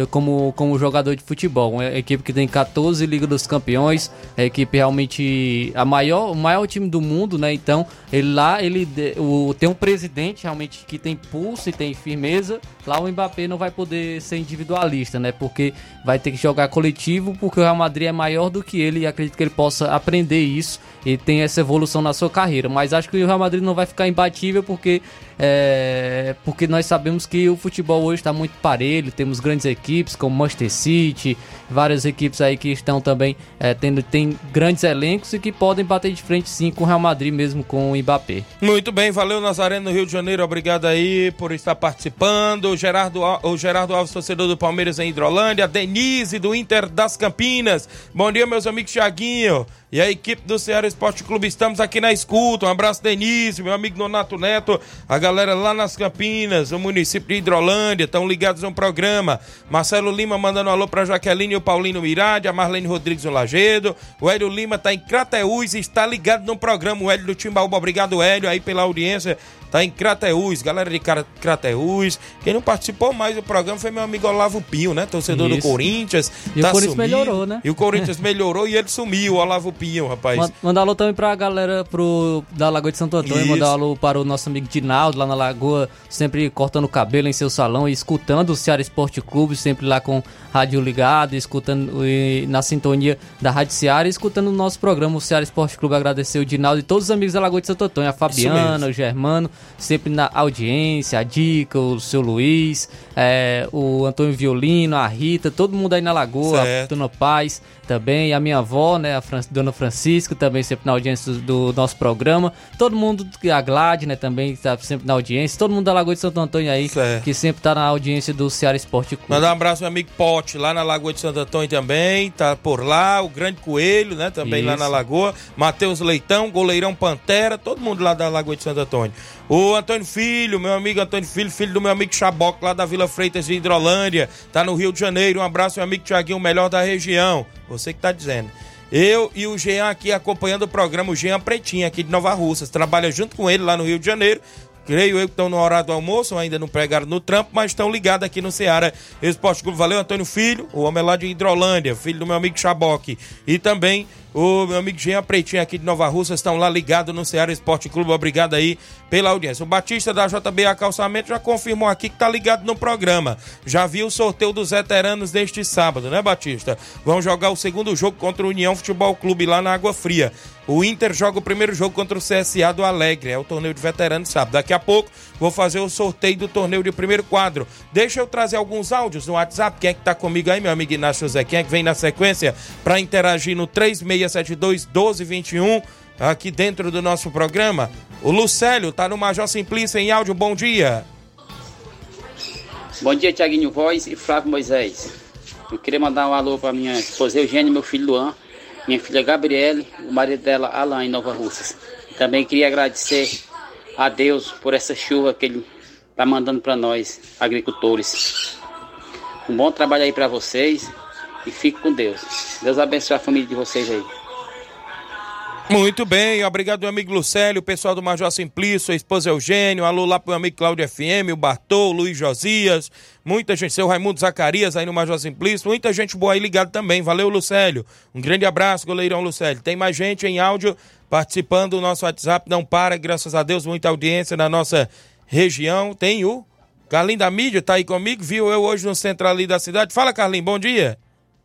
como, como jogador de futebol. Uma equipe que tem 14 Liga dos Campeões, é a equipe realmente a maior, o maior time do mundo, né? Então, ele lá ele o, tem um presidente realmente que tem pulso e tem firmeza. Lá o Mbappé não vai poder ser individualista, né? Porque vai ter que jogar coletivo, porque o Real Madrid é maior do que ele e acredito que ele possa aprender isso e tem essa evolução na sua carreira. Mas acho que o Real Madrid não vai ficar imbatível porque é, porque nós sabemos que o futebol hoje está muito parelho, temos grandes equipes como Manchester City, várias equipes aí que estão também é, tendo tem grandes elencos e que podem bater de frente sim com o Real Madrid mesmo com o Mbappé. Muito bem, valeu Nazareno no Rio de Janeiro, obrigado aí por estar participando. O Gerardo, o Gerardo Alves, torcedor do Palmeiras em Hidrolândia, Denise do Inter das Campinas. Bom dia, meus amigos Thiaguinho e a equipe do Ceará Esporte Clube. Estamos aqui na escuta. Um abraço, Denise, meu amigo Donato Neto, a galera lá nas Campinas, no município de Hidrolândia, estão ligados no programa. Marcelo Lima mandando um alô para Jaqueline e o Paulino Mirade, a Marlene Rodrigues no Lagedo. O Hélio Lima está em Crateús e está ligado no programa. O Hélio do Timbaúba, obrigado, Hélio, aí pela audiência tá em Crateús, galera de Crateús. Quem não participou mais do programa foi meu amigo Olavo Pinho, né? Torcedor Isso. do Corinthians. E tá o Corinthians sumido. melhorou, né? E o Corinthians melhorou e ele sumiu, o Olavo Pinho, rapaz. Mandar alô também pra galera pro, da Lagoa de Santo Antônio, mandar alô para o nosso amigo Dinaldo lá na Lagoa, sempre cortando o cabelo em seu salão e escutando o Ceará Esporte Clube, sempre lá com rádio ligado, escutando e, na sintonia da Rádio Ceará, e escutando o nosso programa, o Ceará Esporte Clube. Agradecer o Dinaldo e todos os amigos da Lagoa de Santo Antônio, a Fabiana, o Germano, sempre na audiência, a Dica, o seu Luiz, é, o Antônio Violino, a Rita, todo mundo aí na Lagoa, certo. a Dona Paz também, a minha avó, né, a Fran Dona Francisca, também sempre na audiência do, do, nosso programa, todo mundo, a Glad, né, também está sempre na audiência, todo mundo da Lagoa de Santo Antônio aí, certo. que sempre está na audiência do Ceará Esporte Clube. Mandar um abraço meu amigo Pote, lá na Lagoa de Santo Antônio também, tá por lá, o Grande Coelho, né, também Isso. lá na Lagoa, Matheus Leitão, Goleirão Pantera, todo mundo lá da Lagoa de Santo Antônio. O Antônio Filho, meu amigo Antônio Filho, filho do meu amigo Chaboc, lá da Vila Freitas de Hidrolândia, tá no Rio de Janeiro. Um abraço, meu amigo Tiaguinho, o melhor da região. Você que tá dizendo. Eu e o Jean aqui acompanhando o programa, o Jean Pretinho aqui de Nova Russas. Trabalha junto com ele lá no Rio de Janeiro. Creio eu que estão no horário do almoço, ainda não pegaram no trampo, mas estão ligados aqui no Ceará Esporte Clube. Valeu, Antônio Filho, o homem lá de Hidrolândia, filho do meu amigo Chaboque. E também o meu amigo Jean Pretinho aqui de Nova Russa estão lá ligados no Ceará Esporte Clube. Obrigado aí pela audiência. O Batista da JBA Calçamento já confirmou aqui que tá ligado no programa. Já viu o sorteio dos veteranos deste sábado, né, Batista? Vão jogar o segundo jogo contra o União Futebol Clube lá na Água Fria. O Inter joga o primeiro jogo contra o CSA do Alegre. É o torneio de veteranos sábado. Daqui a pouco vou fazer o sorteio do torneio de primeiro quadro. Deixa eu trazer alguns áudios no WhatsApp. Quem é que tá comigo aí, meu amigo Inácio José? Quem é que vem na sequência para interagir no 3672 1221 aqui dentro do nosso programa? O Lucélio tá no Major Simplício em áudio. Bom dia. Bom dia, Tiaguinho Voz e Flávio Moisés. Eu queria mandar um alô para minha esposa Eugênia meu filho Luan minha filha Gabriele, o marido dela Alain em Nova Russas. Também queria agradecer a Deus por essa chuva que Ele está mandando para nós, agricultores. Um bom trabalho aí para vocês e fique com Deus. Deus abençoe a família de vocês aí. Muito bem, obrigado meu amigo Lucélio, pessoal do Major Simplício, a esposa Eugênio, alô lá pro meu amigo Cláudio FM, o Bartô, o Luiz Josias, muita gente, seu Raimundo Zacarias aí no Major Simplício, muita gente boa aí ligado também, valeu Lucélio, um grande abraço, goleirão Lucélio. Tem mais gente em áudio participando do nosso WhatsApp, não para, graças a Deus, muita audiência na nossa região, tem o Carlinho da Mídia, tá aí comigo, viu eu hoje no centro ali da cidade, fala Carlinho, bom dia.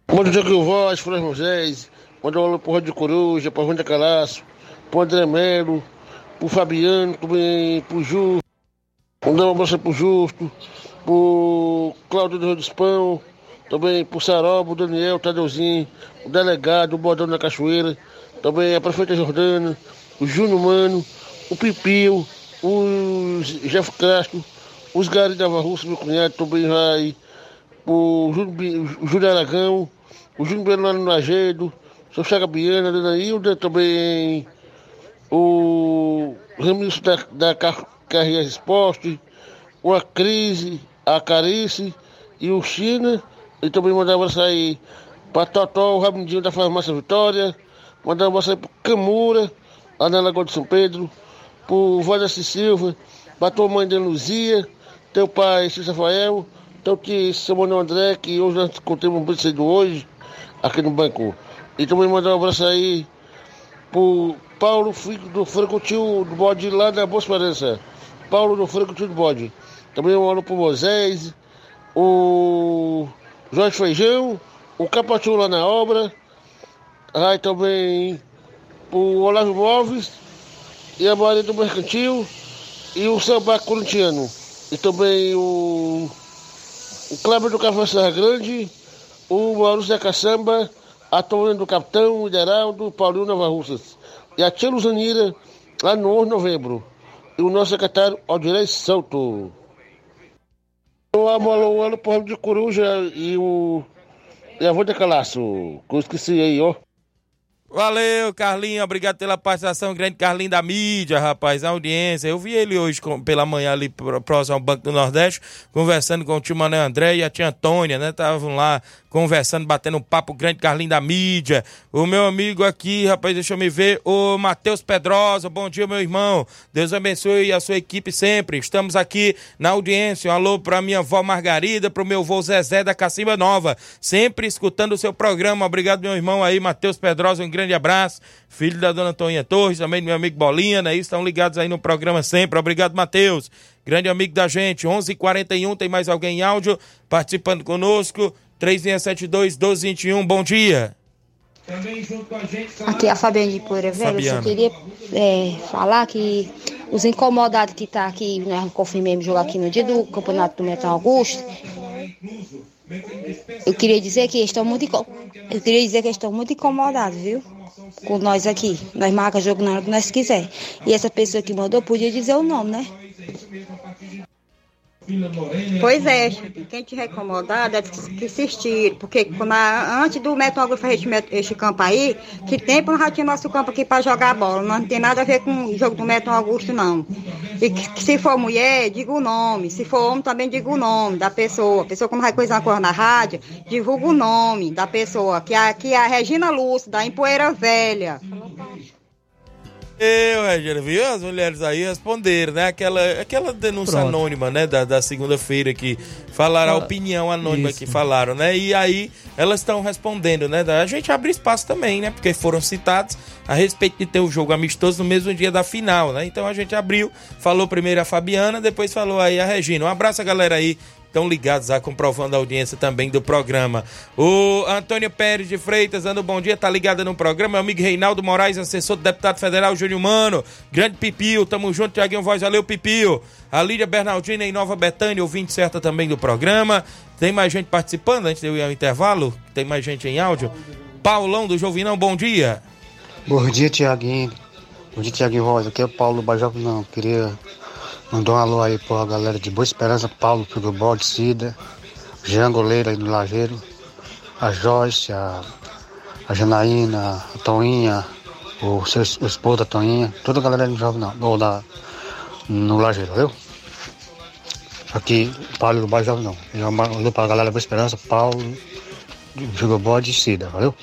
Bom dia, que eu voz, Flávio Moisés. Mandar um alô pro Rádio Coruja, pro Rônia Calaço, pro André Melo, pro Fabiano, também pro Justo. Mandar um abraço pro Justo, pro Cláudio do Rio dos Pão, também pro o Daniel, Tadeuzinho, o delegado, o Bordão da Cachoeira, também a prefeita Jordana, o Júnior Mano, o Pipio, o Jeff Castro, os Gari da Russa, meu cunhado, também vai, o Júlio Aragão, o Júnior Bernardo Nagedo, Sou Chaga Biana, Dona Hilda, também o Remilson da, da Carreira Esporte, o Acrise, a Carice e o China. E também mandar um abraço aí para Totó, o Rabindinho da Farmácia Vitória. Mandar um abraço aí para Camura, lá na Lagoa de São Pedro. Pro Valdeci Silva, para tua mãe de Luzia, teu pai Cícero Rafael, teu tio Samuel André, que hoje nós contemos um brinquedo hoje, aqui no banco. E também mandar um abraço aí pro Paulo do Franco Tio do Bode lá da Boa Esperança. Paulo do Franco Tio do Bode. Também um alô pro Moisés, o Jorge Feijão, o Capatinho lá na obra. Aí também o Olavo Móveis e a Maria do Mercantil e o Samba Corintiano. E também o, o Kleber do Café Serra Grande, o Maurício da Caçamba a Tônia do Capitão, o Geraldo, Paulinho Nova Russas. E a tia Luzanira, lá no 11 de novembro. E o nosso secretário Aldirei Santo. O Amolo, ano por de Coruja e o. E a avó de Calaço, que eu esqueci aí, ó. Valeu, Carlinho. Obrigado pela participação. Grande Carlinho da mídia, rapaz, a audiência. Eu vi ele hoje com, pela manhã ali próximo ao Banco do Nordeste, conversando com o tio Mané André e a tia Antônia, né? Estavam lá conversando, batendo um papo grande, Carlinho da mídia. O meu amigo aqui, rapaz, deixa eu me ver, o Matheus Pedrosa. Bom dia, meu irmão. Deus abençoe a sua equipe sempre. Estamos aqui na audiência. Um alô pra minha avó Margarida, pro meu avô Zezé da Cacimba Nova. Sempre escutando o seu programa. Obrigado, meu irmão aí, Matheus Pedrosa. Um grande abraço. Filho da dona Toninha Torres, também do meu amigo Bolinha, né? Estão ligados aí no programa sempre. Obrigado, Matheus. Grande amigo da gente. 11:41 h 41 tem mais alguém em áudio participando conosco. 3672-1221, bom dia. Aqui é a Fabiana de Poeira Velha. Eu só queria é, falar que os incomodados que tá aqui, nós né, confirmamos jogar aqui no dia do campeonato do Metal Augusto. Eu queria dizer que estão muito eu queria dizer que estão muito incomodados, viu? Com nós aqui. Nós marcamos jogo na hora que nós quiser. E essa pessoa que mandou podia dizer o nome, né? Pois é, quem tiver incomodado é que se estire, porque quando a, antes do Metal fazer esse, esse campo aí, que tempo nós já tinha nosso campo aqui para jogar bola, não tem nada a ver com o jogo do Metal Augusto, não. E que, que, se for mulher, diga o nome, se for homem também diga o nome da pessoa. A pessoa como vai coisa uma coisa na rádio, divulga o nome da pessoa, que é, que é a Regina Lúcia, da Empoeira Velha. Eu, Regina, viu? As mulheres aí responderam, né? Aquela, aquela denúncia Pronto. anônima, né? Da, da segunda-feira que falaram, a opinião anônima Isso. que falaram, né? E aí elas estão respondendo, né? A gente abre espaço também, né? Porque foram citados a respeito de ter o jogo amistoso no mesmo dia da final, né? Então a gente abriu, falou primeiro a Fabiana, depois falou aí a Regina. Um abraço a galera aí estão ligados, a comprovando a audiência também do programa. O Antônio Pérez de Freitas, dando bom dia, tá ligado no programa. Meu amigo Reinaldo Moraes, assessor do deputado federal Júnior Mano. Grande Pipio, tamo junto, Tiaguinho Voz, valeu Pipio. A Lídia Bernardina em Nova Betânia, ouvinte certa também do programa. Tem mais gente participando antes de eu ir ao intervalo? Tem mais gente em áudio? Paulão do Jovinão, bom dia. Bom dia, Tiaguinho. Bom dia, Tiaguinho Voz. Aqui é o Paulo Bajov, não. Queria Mandou um alô aí pra galera de Boa Esperança, Paulo Pigobol de Cida, Jean Goleiro aí no Lajeiro, a Joyce, a, a Janaína, a Toinha, o, seu, o esposo da Toinha, toda a galera do Jovem não, ou da, no Lajeiro, viu? Aqui, Paulo do Bairro Jovem não. Mandou pra galera Boa Esperança, Paulo, Pigobol de Cida, valeu?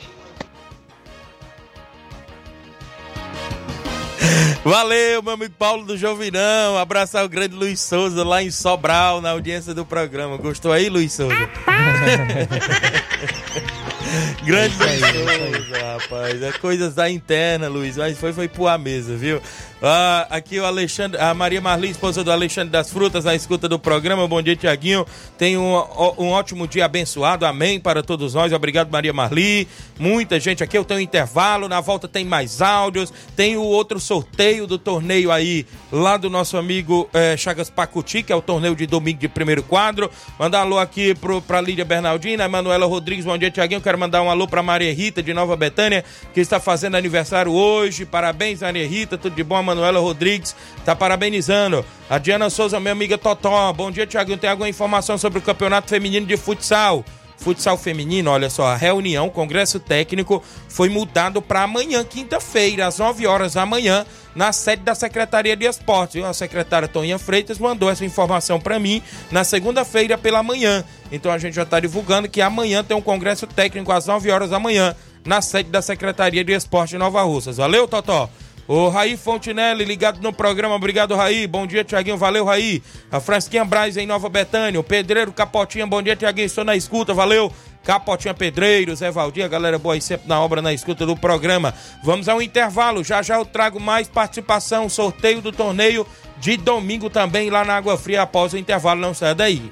Valeu, meu amigo Paulo do Jovinão. Abraçar o grande Luiz Souza lá em Sobral, na audiência do programa. Gostou aí, Luiz Souza? grande Luiz Souza, rapaz. É coisas da interna, Luiz. Mas foi, foi pôr a mesa, viu? Ah, aqui o Alexandre, a Maria Marli, esposa do Alexandre das Frutas, na escuta do programa. Bom dia, Tiaguinho. Tenha um, um ótimo dia abençoado. Amém para todos nós. Obrigado, Maria Marli. Muita gente aqui. Eu tenho um intervalo. Na volta tem mais áudios. Tem o outro sorteio do torneio aí, lá do nosso amigo eh, Chagas Pacuti, que é o torneio de domingo de primeiro quadro. Mandar um alô aqui pro, pra Lídia Bernardina, Manuela Rodrigues. Bom dia, Tiaguinho. Quero mandar um alô pra Maria Rita, de Nova Betânia, que está fazendo aniversário hoje. Parabéns, Maria Rita. Tudo de bom, Manuela Rodrigues tá parabenizando. A Diana Souza, minha amiga Totó. Bom dia, Tiaguinho. Tem alguma informação sobre o Campeonato Feminino de Futsal? Futsal feminino, olha só, a reunião, congresso técnico foi mudado para amanhã, quinta-feira, às 9 horas da manhã, na sede da Secretaria de Esportes. A secretária Toninha Freitas mandou essa informação para mim na segunda-feira pela manhã. Então a gente já está divulgando que amanhã tem um congresso técnico às 9 horas da manhã, na sede da Secretaria de Esporte de Nova Russas. Valeu, Totó? O Raí Fontinelli ligado no programa, obrigado Raí, bom dia Tiaguinho, valeu Raí. A Fransquinha Braz em Nova Betânia, o Pedreiro Capotinha, bom dia Tiaguinho, estou na escuta, valeu. Capotinha Pedreiro, Zé Valdir, galera boa aí sempre na obra, na escuta do programa. Vamos ao intervalo, já já eu trago mais participação, sorteio do torneio de domingo também lá na Água Fria após o intervalo, não saia daí.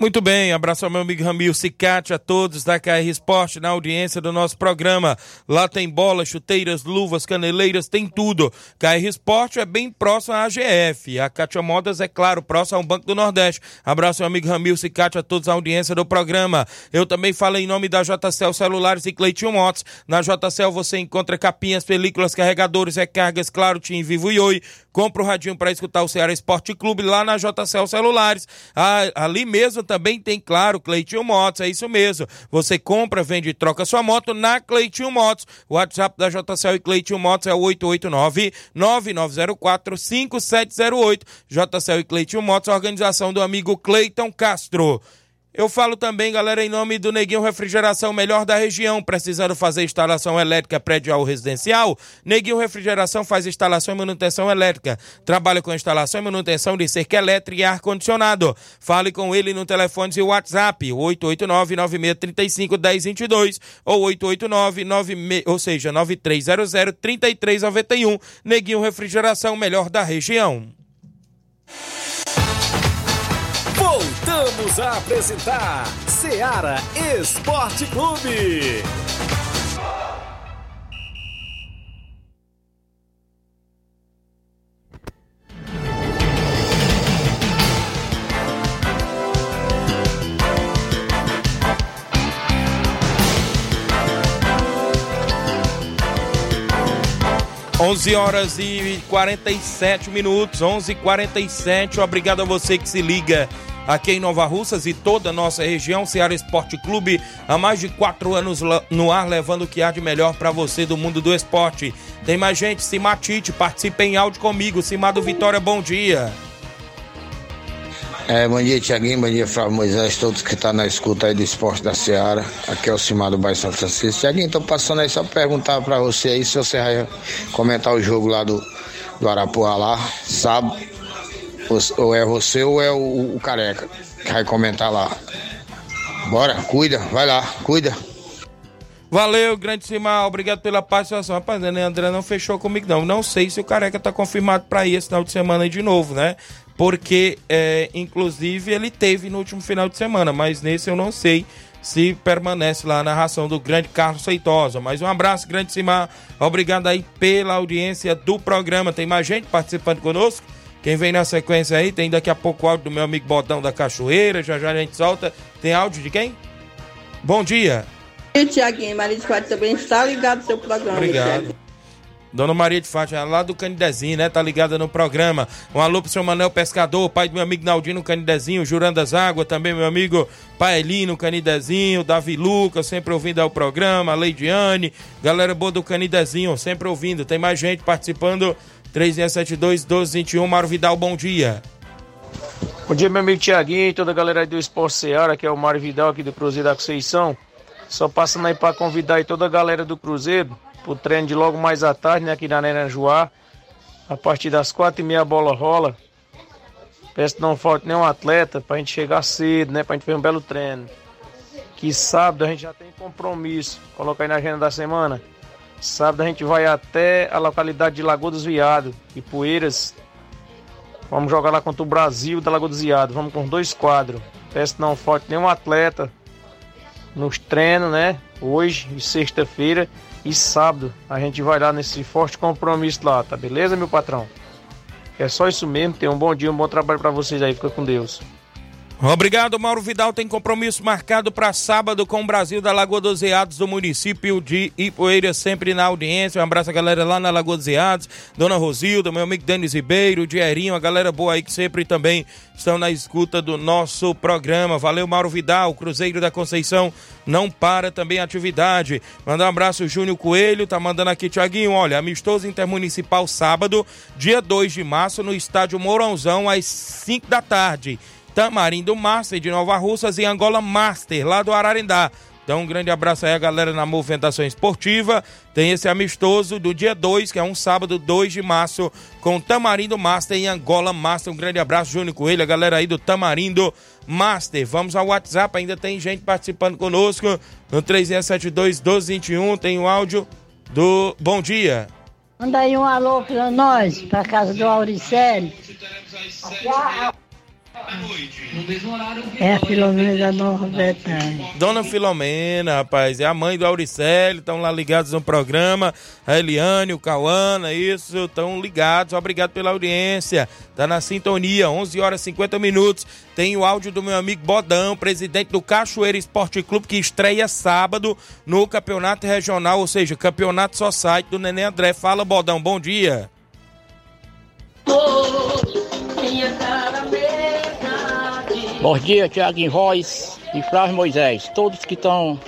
Muito bem, abraço ao meu amigo Ramil Cicate, a todos da KR Esporte na audiência do nosso programa. Lá tem bola, chuteiras, luvas, caneleiras, tem tudo. KR Esporte é bem próximo à AGF. A Cátia Modas é claro, próximo ao Banco do Nordeste. Abraço ao amigo Ramil Cicate, a todos a audiência do programa. Eu também falo em nome da JCL Celulares e Cleitinho Motos. Na JCL você encontra capinhas, películas, carregadores, recargas, claro, Tim Vivo e Oi. Compra o radinho para escutar o Ceará Esporte Clube lá na JCL Celulares. Ah, ali mesmo também tem, claro, Cleitinho Motos, é isso mesmo. Você compra, vende e troca sua moto na Cleitinho Motos. O WhatsApp da JCL e Cleitinho Motos é o 889-9904-5708. JCL e Cleitinho Motos, organização do amigo Cleiton Castro. Eu falo também, galera, em nome do Neguinho Refrigeração, melhor da região. Precisando fazer instalação elétrica prédio residencial? Neguinho Refrigeração faz instalação e manutenção elétrica. Trabalha com instalação e manutenção de cerca elétrica e ar-condicionado. Fale com ele no telefone e WhatsApp, 889-9635-1022 ou 889 ou seja, 9300-3391. Neguinho Refrigeração, melhor da região. Voltamos a apresentar Seara Esporte Clube. 11 horas e 47 minutos, 11 e 47 Obrigado a você que se liga aqui em Nova Russas e toda a nossa região. Ceará Esporte Clube, há mais de quatro anos no ar, levando o que há de melhor para você do mundo do esporte. Tem mais gente, Simatite, participe em áudio comigo. Simado Vitória, bom dia. É, bom dia, Tiaguinho, bom dia, Flávio Moisés, todos que estão tá na escuta aí do esporte da Seara. Aqui é o Cimar do Bairro São Francisco. Tiaguinho, tô passando aí só pra perguntar pra você aí se você vai comentar o jogo lá do, do Arapuá lá, sábado. Ou é você ou é o, o Careca que vai comentar lá. Bora, cuida, vai lá, cuida. Valeu, grande Simar, obrigado pela participação. Rapaz, né, André não fechou comigo, não. Não sei se o Careca tá confirmado para ir esse final de semana aí de novo, né? porque é, inclusive ele teve no último final de semana, mas nesse eu não sei se permanece lá na narração do grande Carlos Feitosa. Mas um abraço, grande Simar, obrigado aí pela audiência do programa. Tem mais gente participando conosco. Quem vem na sequência aí, tem daqui a pouco o áudio do meu amigo Bodão da Cachoeira, já já a gente solta. Tem áudio de quem? Bom dia. Tiaguinho, Maria de Quatro também está ligado no seu programa. Obrigado. Dona Maria de Fátima, lá do Canidezinho, né? Tá ligada no programa. Um alô pro seu Manel Pescador, pai do meu amigo Naldino Canidezinho, Jurandas Água, também meu amigo Paelino Canidezinho, Davi Lucas, sempre ouvindo o programa, Leidiane, galera boa do Canidezinho, sempre ouvindo. Tem mais gente participando. 3672 1221, Mário Vidal, bom dia. Bom dia, meu amigo Tiaguinho e toda a galera aí do Esporte Seara, que é o Mário Vidal aqui do Cruzeiro da Conceição. Só passando aí para convidar aí toda a galera do Cruzeiro o treino de logo mais à tarde, né, aqui na Joá. A partir das quatro e meia a bola rola. Peço que não falte nenhum atleta pra gente chegar cedo, né? Pra gente ver um belo treino. Que sábado a gente já tem compromisso. Coloca aí na agenda da semana. Sábado a gente vai até a localidade de Lagoa dos Viados e Poeiras. Vamos jogar lá contra o Brasil da Lagoa dos Viados. Vamos com dois quadros. Peço não falte nenhum atleta nos treinos, né? Hoje e sexta-feira. E sábado a gente vai lá nesse forte compromisso lá, tá beleza, meu patrão? É só isso mesmo. Tenha um bom dia, um bom trabalho para vocês aí. Fica com Deus. Obrigado, Mauro Vidal. Tem compromisso marcado para sábado com o Brasil da Lagoa dos Eados, do município de Ipoeira, sempre na audiência. Um abraço a galera lá na Lagoa dos Eados, Dona Rosilda, meu amigo Denis Ribeiro, Dierinho, a galera boa aí que sempre também estão na escuta do nosso programa. Valeu, Mauro Vidal. Cruzeiro da Conceição não para também a atividade. Mandar um abraço, Júnior Coelho, tá mandando aqui, Tiaguinho. Olha, amistoso intermunicipal sábado, dia 2 de março, no estádio Mourãozão, às 5 da tarde. Tamarindo Master de Nova Russas e Angola Master, lá do Ararindá. Então, um grande abraço aí a galera na movimentação esportiva. Tem esse amistoso do dia 2, que é um sábado, 2 de março, com Tamarindo Master e Angola Master. Um grande abraço, Júnior Coelho, a galera aí do Tamarindo Master. Vamos ao WhatsApp, ainda tem gente participando conosco no 3672 1221. Tem o áudio do Bom Dia. Manda aí um alô pra nós, pra casa do Auricélio. É a Filomena da Nova Betânia. Dona Filomena, rapaz, é a mãe do Auricélio, estão lá ligados no programa. A Eliane, o Cauana, isso, estão ligados. Obrigado pela audiência. Tá na sintonia, 11 horas e 50 minutos. Tem o áudio do meu amigo Bodão, presidente do Cachoeira Esporte Clube, que estreia sábado no Campeonato Regional, ou seja, Campeonato Society do Neném André. Fala, Bodão, bom dia. Oh, Bom dia, Tiaguinho Voz e Flávio Moisés, todos que estão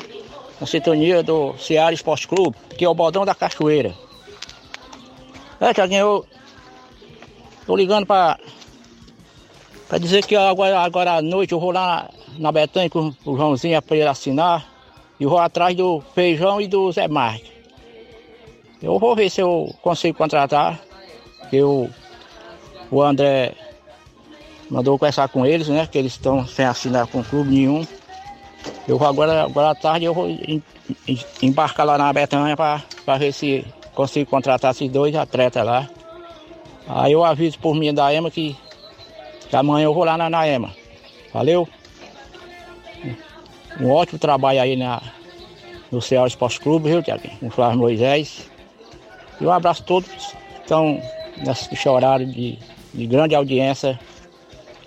na sintonia do Ceará Esporte Clube, que é o Baldão da Cachoeira. É, Tiaguinho, eu tô ligando para para dizer que agora, agora à noite eu vou lá na Betânia com o Joãozinho para ele assinar. E vou atrás do Feijão e do Zé Marques. Eu vou ver se eu consigo contratar. Eu, o André mandou conversar com eles, né? Que eles estão sem assinar com clube nenhum. Eu vou agora, agora à tarde eu vou em- em- embarcar lá na Betânia para ver se consigo contratar esses dois atletas lá. Aí eu aviso por mim da EMA que, que amanhã eu vou lá na, na EMA. Valeu? Um ótimo trabalho aí na, no Ceará Esporte Clube, viu, Tiaguinho? Flávio Moisés. E um abraço a todos que estão nesse horário de, de grande audiência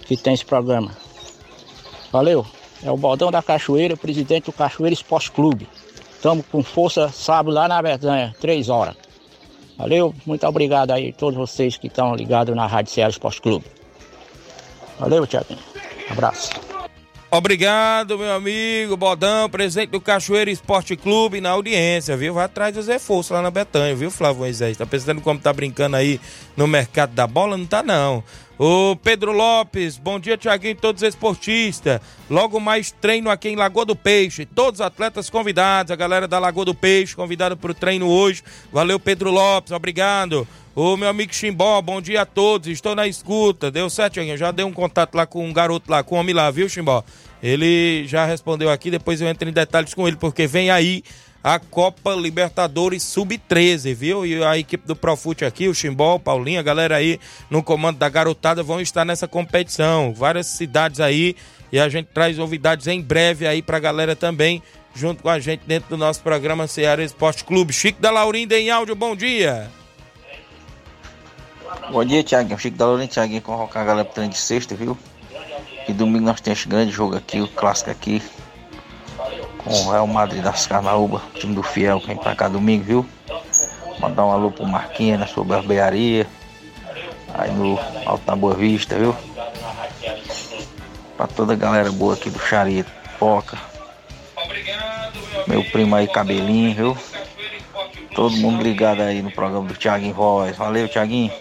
que tem esse programa. Valeu? É o Baldão da Cachoeira, presidente do Cachoeira Esporte Clube. Estamos com força sábado lá na Berdanha, três horas. Valeu? Muito obrigado aí a todos vocês que estão ligados na Rádio Ceará Esporte Clube. Valeu, Tiaguinho. Abraço. Obrigado, meu amigo Bodão, presidente do Cachoeira Esporte Clube, na audiência, viu? Vai atrás dos reforços lá na Betanha, viu, Flávio Moisés? Tá pensando como tá brincando aí no mercado da bola? Não tá, não. O Pedro Lopes, bom dia, Tiaguinho, todos os esportistas. Logo mais treino aqui em Lagoa do Peixe. Todos os atletas convidados, a galera da Lagoa do Peixe convidada para o treino hoje. Valeu, Pedro Lopes, obrigado. O meu amigo Chimbó, bom dia a todos, estou na escuta. Deu certo, Tiaguinho? Já dei um contato lá com um garoto lá, com o homem lá, viu, Chimbó? Ele já respondeu aqui, depois eu entro em detalhes com ele, porque vem aí a Copa Libertadores Sub-13, viu? E a equipe do Profute aqui, o Chimbó, o Paulinho, a galera aí no comando da garotada vão estar nessa competição. Várias cidades aí e a gente traz novidades em breve aí pra galera também, junto com a gente dentro do nosso programa Ceará Esporte Clube. Chico da Laurinda em áudio, bom dia. Bom dia, Thiaguinho. Chico da Lourenço, Thiaguinho, convocar a galera pro treino de sexta, viu? E domingo nós temos grande jogo aqui, o clássico aqui. Com o Real Madrid das Carnaúba, time do Fiel, vem pra cá domingo, viu? Mandar um alô pro Marquinhos na sua barbearia. Aí no Alto da Boa Vista, viu? Pra toda a galera boa aqui do Charito, Poca. Meu primo aí, Cabelinho, viu? Todo mundo ligado aí no programa do Thiaguinho Voz. Valeu, Thiaguinho.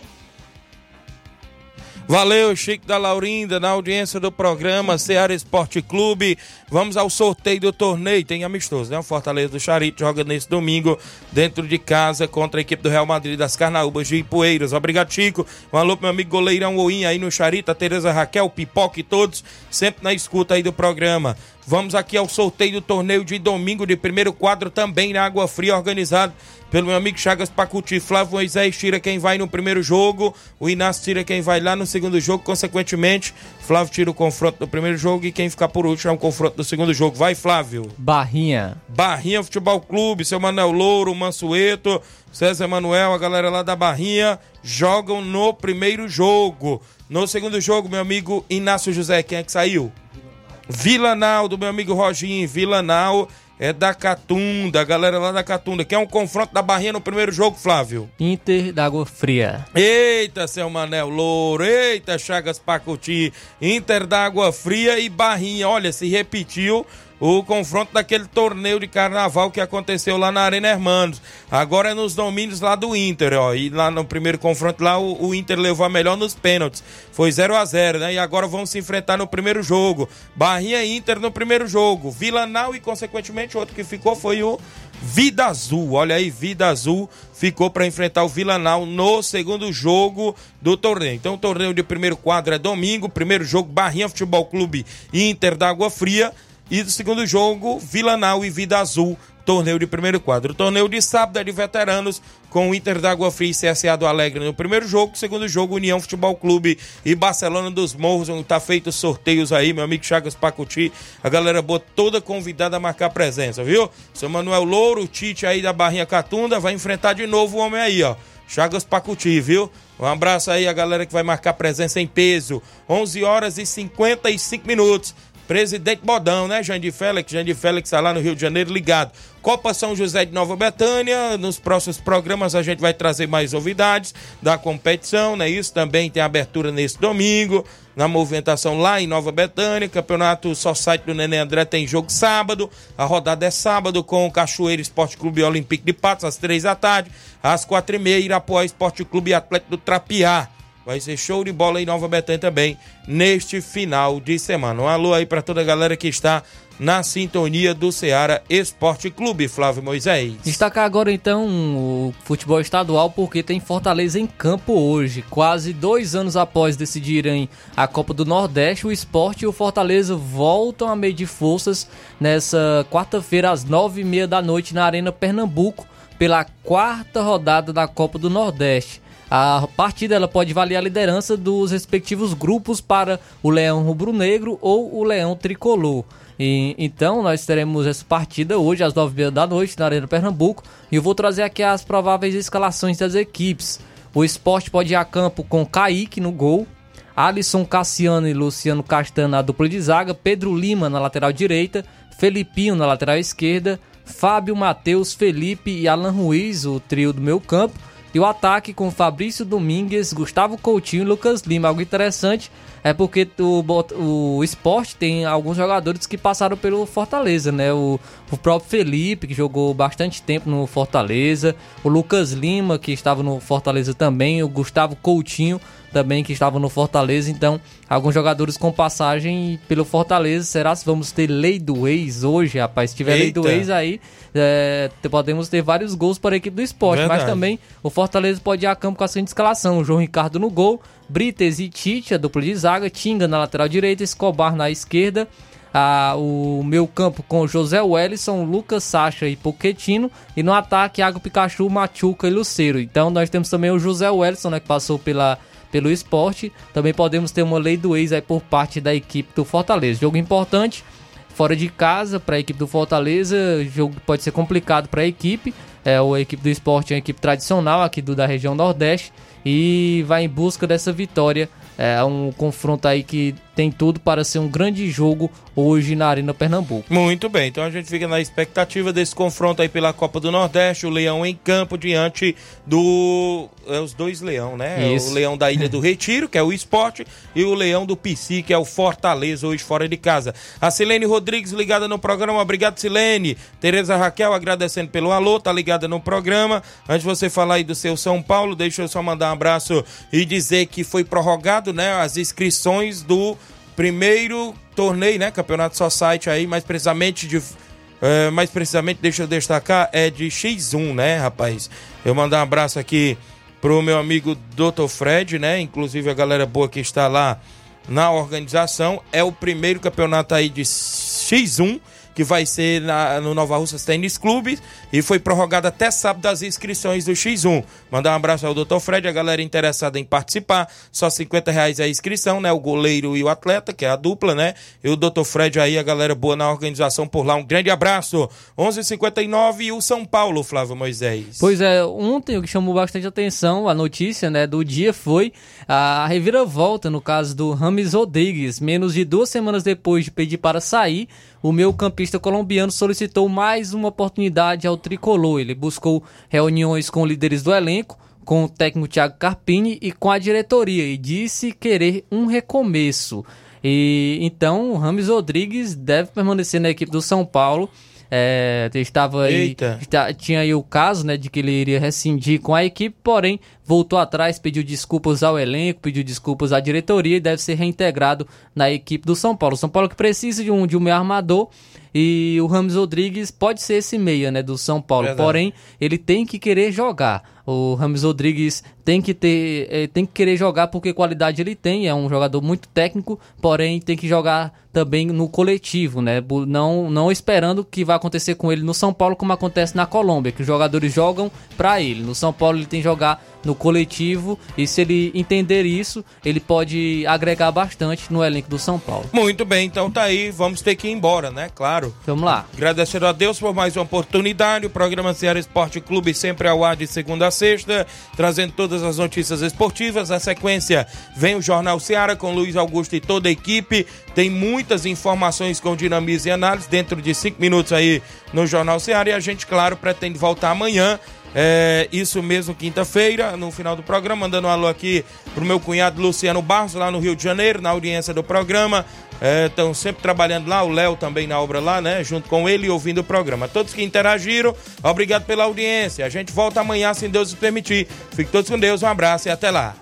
Valeu, Chico da Laurinda, na audiência do programa Ceará Esporte Clube. Vamos ao sorteio do torneio. Tem amistoso, né? O Fortaleza do Charito joga nesse domingo dentro de casa contra a equipe do Real Madrid das Carnaúbas de Ipueiras. Obrigado, Chico. Um alô pro meu amigo goleirão Oinha aí no Charito, a Tereza Raquel, Pipoca e todos, sempre na escuta aí do programa. Vamos aqui ao sorteio do torneio de domingo de primeiro quadro também na Água Fria, organizado pelo meu amigo Chagas Pacuti. Flávio Moisés tira quem vai no primeiro jogo, o Inácio tira quem vai lá no segundo jogo, consequentemente, Flávio tira o confronto do primeiro jogo e quem ficar por último é o confronto do segundo jogo. Vai, Flávio. Barrinha. Barrinha Futebol Clube, seu Manuel Louro, Mansueto, César Manuel, a galera lá da Barrinha jogam no primeiro jogo. No segundo jogo, meu amigo Inácio José, quem é que saiu? Vilanal, do meu amigo Roginho. Vilanal é da Catunda, a galera lá da Catunda. Quer um confronto da Barrinha no primeiro jogo, Flávio? Inter da Água Fria. Eita, seu Manel Louro, eita, Chagas Pacuti, Inter da Água Fria e Barrinha. Olha, se repetiu o confronto daquele torneio de carnaval que aconteceu lá na Arena Hermanos. Agora é nos domínios lá do Inter, ó. E lá no primeiro confronto lá o, o Inter levou a melhor nos pênaltis. Foi 0 a 0 né? E agora vão se enfrentar no primeiro jogo. Barrinha e Inter no primeiro jogo. Vilanal e, consequentemente, outro que ficou foi o Vida Azul. Olha aí, Vida Azul ficou para enfrentar o Vilanal no segundo jogo do torneio. Então, o torneio de primeiro quadro é domingo. Primeiro jogo, Barrinha Futebol Clube Inter da Água Fria. E do segundo jogo, Vilanal e Vida Azul, torneio de primeiro quadro. Torneio de sábado é de veteranos, com o Inter da Água Fria e CSA do Alegre no primeiro jogo. Segundo jogo, União Futebol Clube e Barcelona dos Morros, onde tá feito os sorteios aí, meu amigo Chagas Pacuti. A galera boa toda convidada a marcar presença, viu? Seu Manuel Louro, o Tite aí da Barrinha Catunda, vai enfrentar de novo o homem aí, ó. Chagas Pacuti, viu? Um abraço aí a galera que vai marcar presença em peso. 11 horas e 55 minutos. Presidente Bodão, né, Jandir Félix? Jandir Félix está lá no Rio de Janeiro ligado. Copa São José de Nova Betânia. Nos próximos programas a gente vai trazer mais novidades da competição, né? Isso também tem abertura nesse domingo, na movimentação lá em Nova Betânia. Campeonato Só Site do Nenê André tem jogo sábado. A rodada é sábado com o Cachoeira Esporte Clube Olympique de Patos, às três da tarde. Às quatro e meia, Irapuá Esporte Clube Atlético do Trapiá. Vai ser show de bola em Nova Betânia também neste final de semana. Um alô aí para toda a galera que está na sintonia do Ceará Esporte Clube, Flávio Moisés. Destacar agora então o futebol estadual porque tem Fortaleza em campo hoje. Quase dois anos após decidirem a Copa do Nordeste, o esporte e o Fortaleza voltam a medir forças nessa quarta-feira às nove e meia da noite na Arena Pernambuco pela quarta rodada da Copa do Nordeste. A partida ela pode valer a liderança dos respectivos grupos para o Leão Rubro-Negro ou o Leão Tricolor. E, então nós teremos essa partida hoje às 9h30 da noite na Arena Pernambuco e eu vou trazer aqui as prováveis escalações das equipes. O esporte pode ir a campo com Kaique no gol, Alisson Cassiano e Luciano Castanho na dupla de zaga, Pedro Lima na lateral direita, Felipinho na lateral esquerda, Fábio Matheus, Felipe e Alan Ruiz, o trio do meu campo. E o ataque com Fabrício Domingues, Gustavo Coutinho e Lucas Lima. Algo interessante é porque o, o esporte tem alguns jogadores que passaram pelo Fortaleza, né? O, o próprio Felipe, que jogou bastante tempo no Fortaleza, o Lucas Lima, que estava no Fortaleza também, o Gustavo Coutinho também que estava no Fortaleza. Então, alguns jogadores com passagem pelo Fortaleza. Será se vamos ter lei do ex hoje, rapaz? Se tiver Eita. lei do ex aí, é, podemos ter vários gols para a equipe do esporte. Verdade. Mas também o Fortaleza pode ir a campo com a seguinte escalação: o João Ricardo no gol, Brites e Tite, a dupla de zaga, Tinga na lateral direita, Escobar na esquerda. Ah, o meu campo com José Wellison, Lucas Sacha e Poquetino. E no ataque, Iago Pikachu, Machuca e Luceiro. Então nós temos também o José Wellison, né, que passou pela pelo esporte. Também podemos ter uma lei do ex aí por parte da equipe do Fortaleza. Jogo importante, fora de casa para a equipe do Fortaleza. Jogo pode ser complicado para a equipe. É, a equipe do esporte é uma equipe tradicional aqui do, da região Nordeste e vai em busca dessa vitória. É um confronto aí que tem tudo para ser um grande jogo hoje na Arena Pernambuco. Muito bem, então a gente fica na expectativa desse confronto aí pela Copa do Nordeste, o Leão em campo diante do é, os dois Leão, né? Isso. O Leão da Ilha do Retiro, que é o Esporte, e o Leão do Pici, que é o Fortaleza, hoje fora de casa. A Silene Rodrigues ligada no programa, obrigado Silene. Tereza Raquel agradecendo pelo alô, tá ligada no programa. Antes de você falar aí do seu São Paulo, deixa eu só mandar um abraço e dizer que foi prorrogado, né, as inscrições do primeiro torneio, né? Campeonato Society aí, mais precisamente de. É, mais precisamente, deixa eu destacar, é de X1, né, rapaz? Eu mandar um abraço aqui pro meu amigo Dr. Fred, né? Inclusive a galera boa que está lá na organização. É o primeiro campeonato aí de X1 que vai ser na, no Nova Russas Tênis Clube e foi prorrogada até sábado as inscrições do X1. Mandar um abraço ao Dr. Fred, a galera interessada em participar, só 50 reais a inscrição, né? O goleiro e o atleta, que é a dupla, né? E o Dr. Fred aí, a galera boa na organização por lá. Um grande abraço. 11:59 e o São Paulo, Flávio Moisés. Pois é, ontem o que chamou bastante atenção, a notícia, né, do dia foi a reviravolta no caso do Rames Rodrigues, menos de duas semanas depois de pedir para sair, o meu campista colombiano solicitou mais uma oportunidade ao tricolor. Ele buscou reuniões com líderes do elenco, com o técnico Thiago Carpini e com a diretoria e disse querer um recomeço. E então o Rames Rodrigues deve permanecer na equipe do São Paulo é, estava aí, está, tinha aí o caso né, de que ele iria rescindir com a equipe, porém voltou atrás, pediu desculpas ao elenco, pediu desculpas à diretoria e deve ser reintegrado na equipe do São Paulo. São Paulo que precisa de um, de um meio armador e o Ramos Rodrigues pode ser esse meia né, do São Paulo, Verdade. porém ele tem que querer jogar. O Ramos Rodrigues tem que ter, é, tem que querer jogar porque qualidade ele tem, é um jogador muito técnico, porém tem que jogar também no coletivo, né? Não, não esperando que vai acontecer com ele no São Paulo como acontece na Colômbia, que os jogadores jogam para ele. No São Paulo ele tem que jogar no coletivo e se ele entender isso, ele pode agregar bastante no elenco do São Paulo. Muito bem, então tá aí, vamos ter que ir embora, né? Claro. Vamos lá. Agradecendo a Deus por mais uma oportunidade. O programa Ceará Esporte Clube sempre ao ar de segunda a sexta, trazendo todas as notícias esportivas. A sequência vem o Jornal Ceará com Luiz Augusto e toda a equipe. Tem muitas informações com dinamismo e análise dentro de cinco minutos aí no Jornal Ceará. E a gente, claro, pretende voltar amanhã. É, isso mesmo, quinta-feira, no final do programa, mandando um alô aqui pro meu cunhado Luciano Barros, lá no Rio de Janeiro, na audiência do programa. Estão é, sempre trabalhando lá, o Léo também na obra lá, né? Junto com ele e ouvindo o programa. Todos que interagiram, obrigado pela audiência. A gente volta amanhã, se Deus nos permitir. Fique todos com Deus, um abraço e até lá.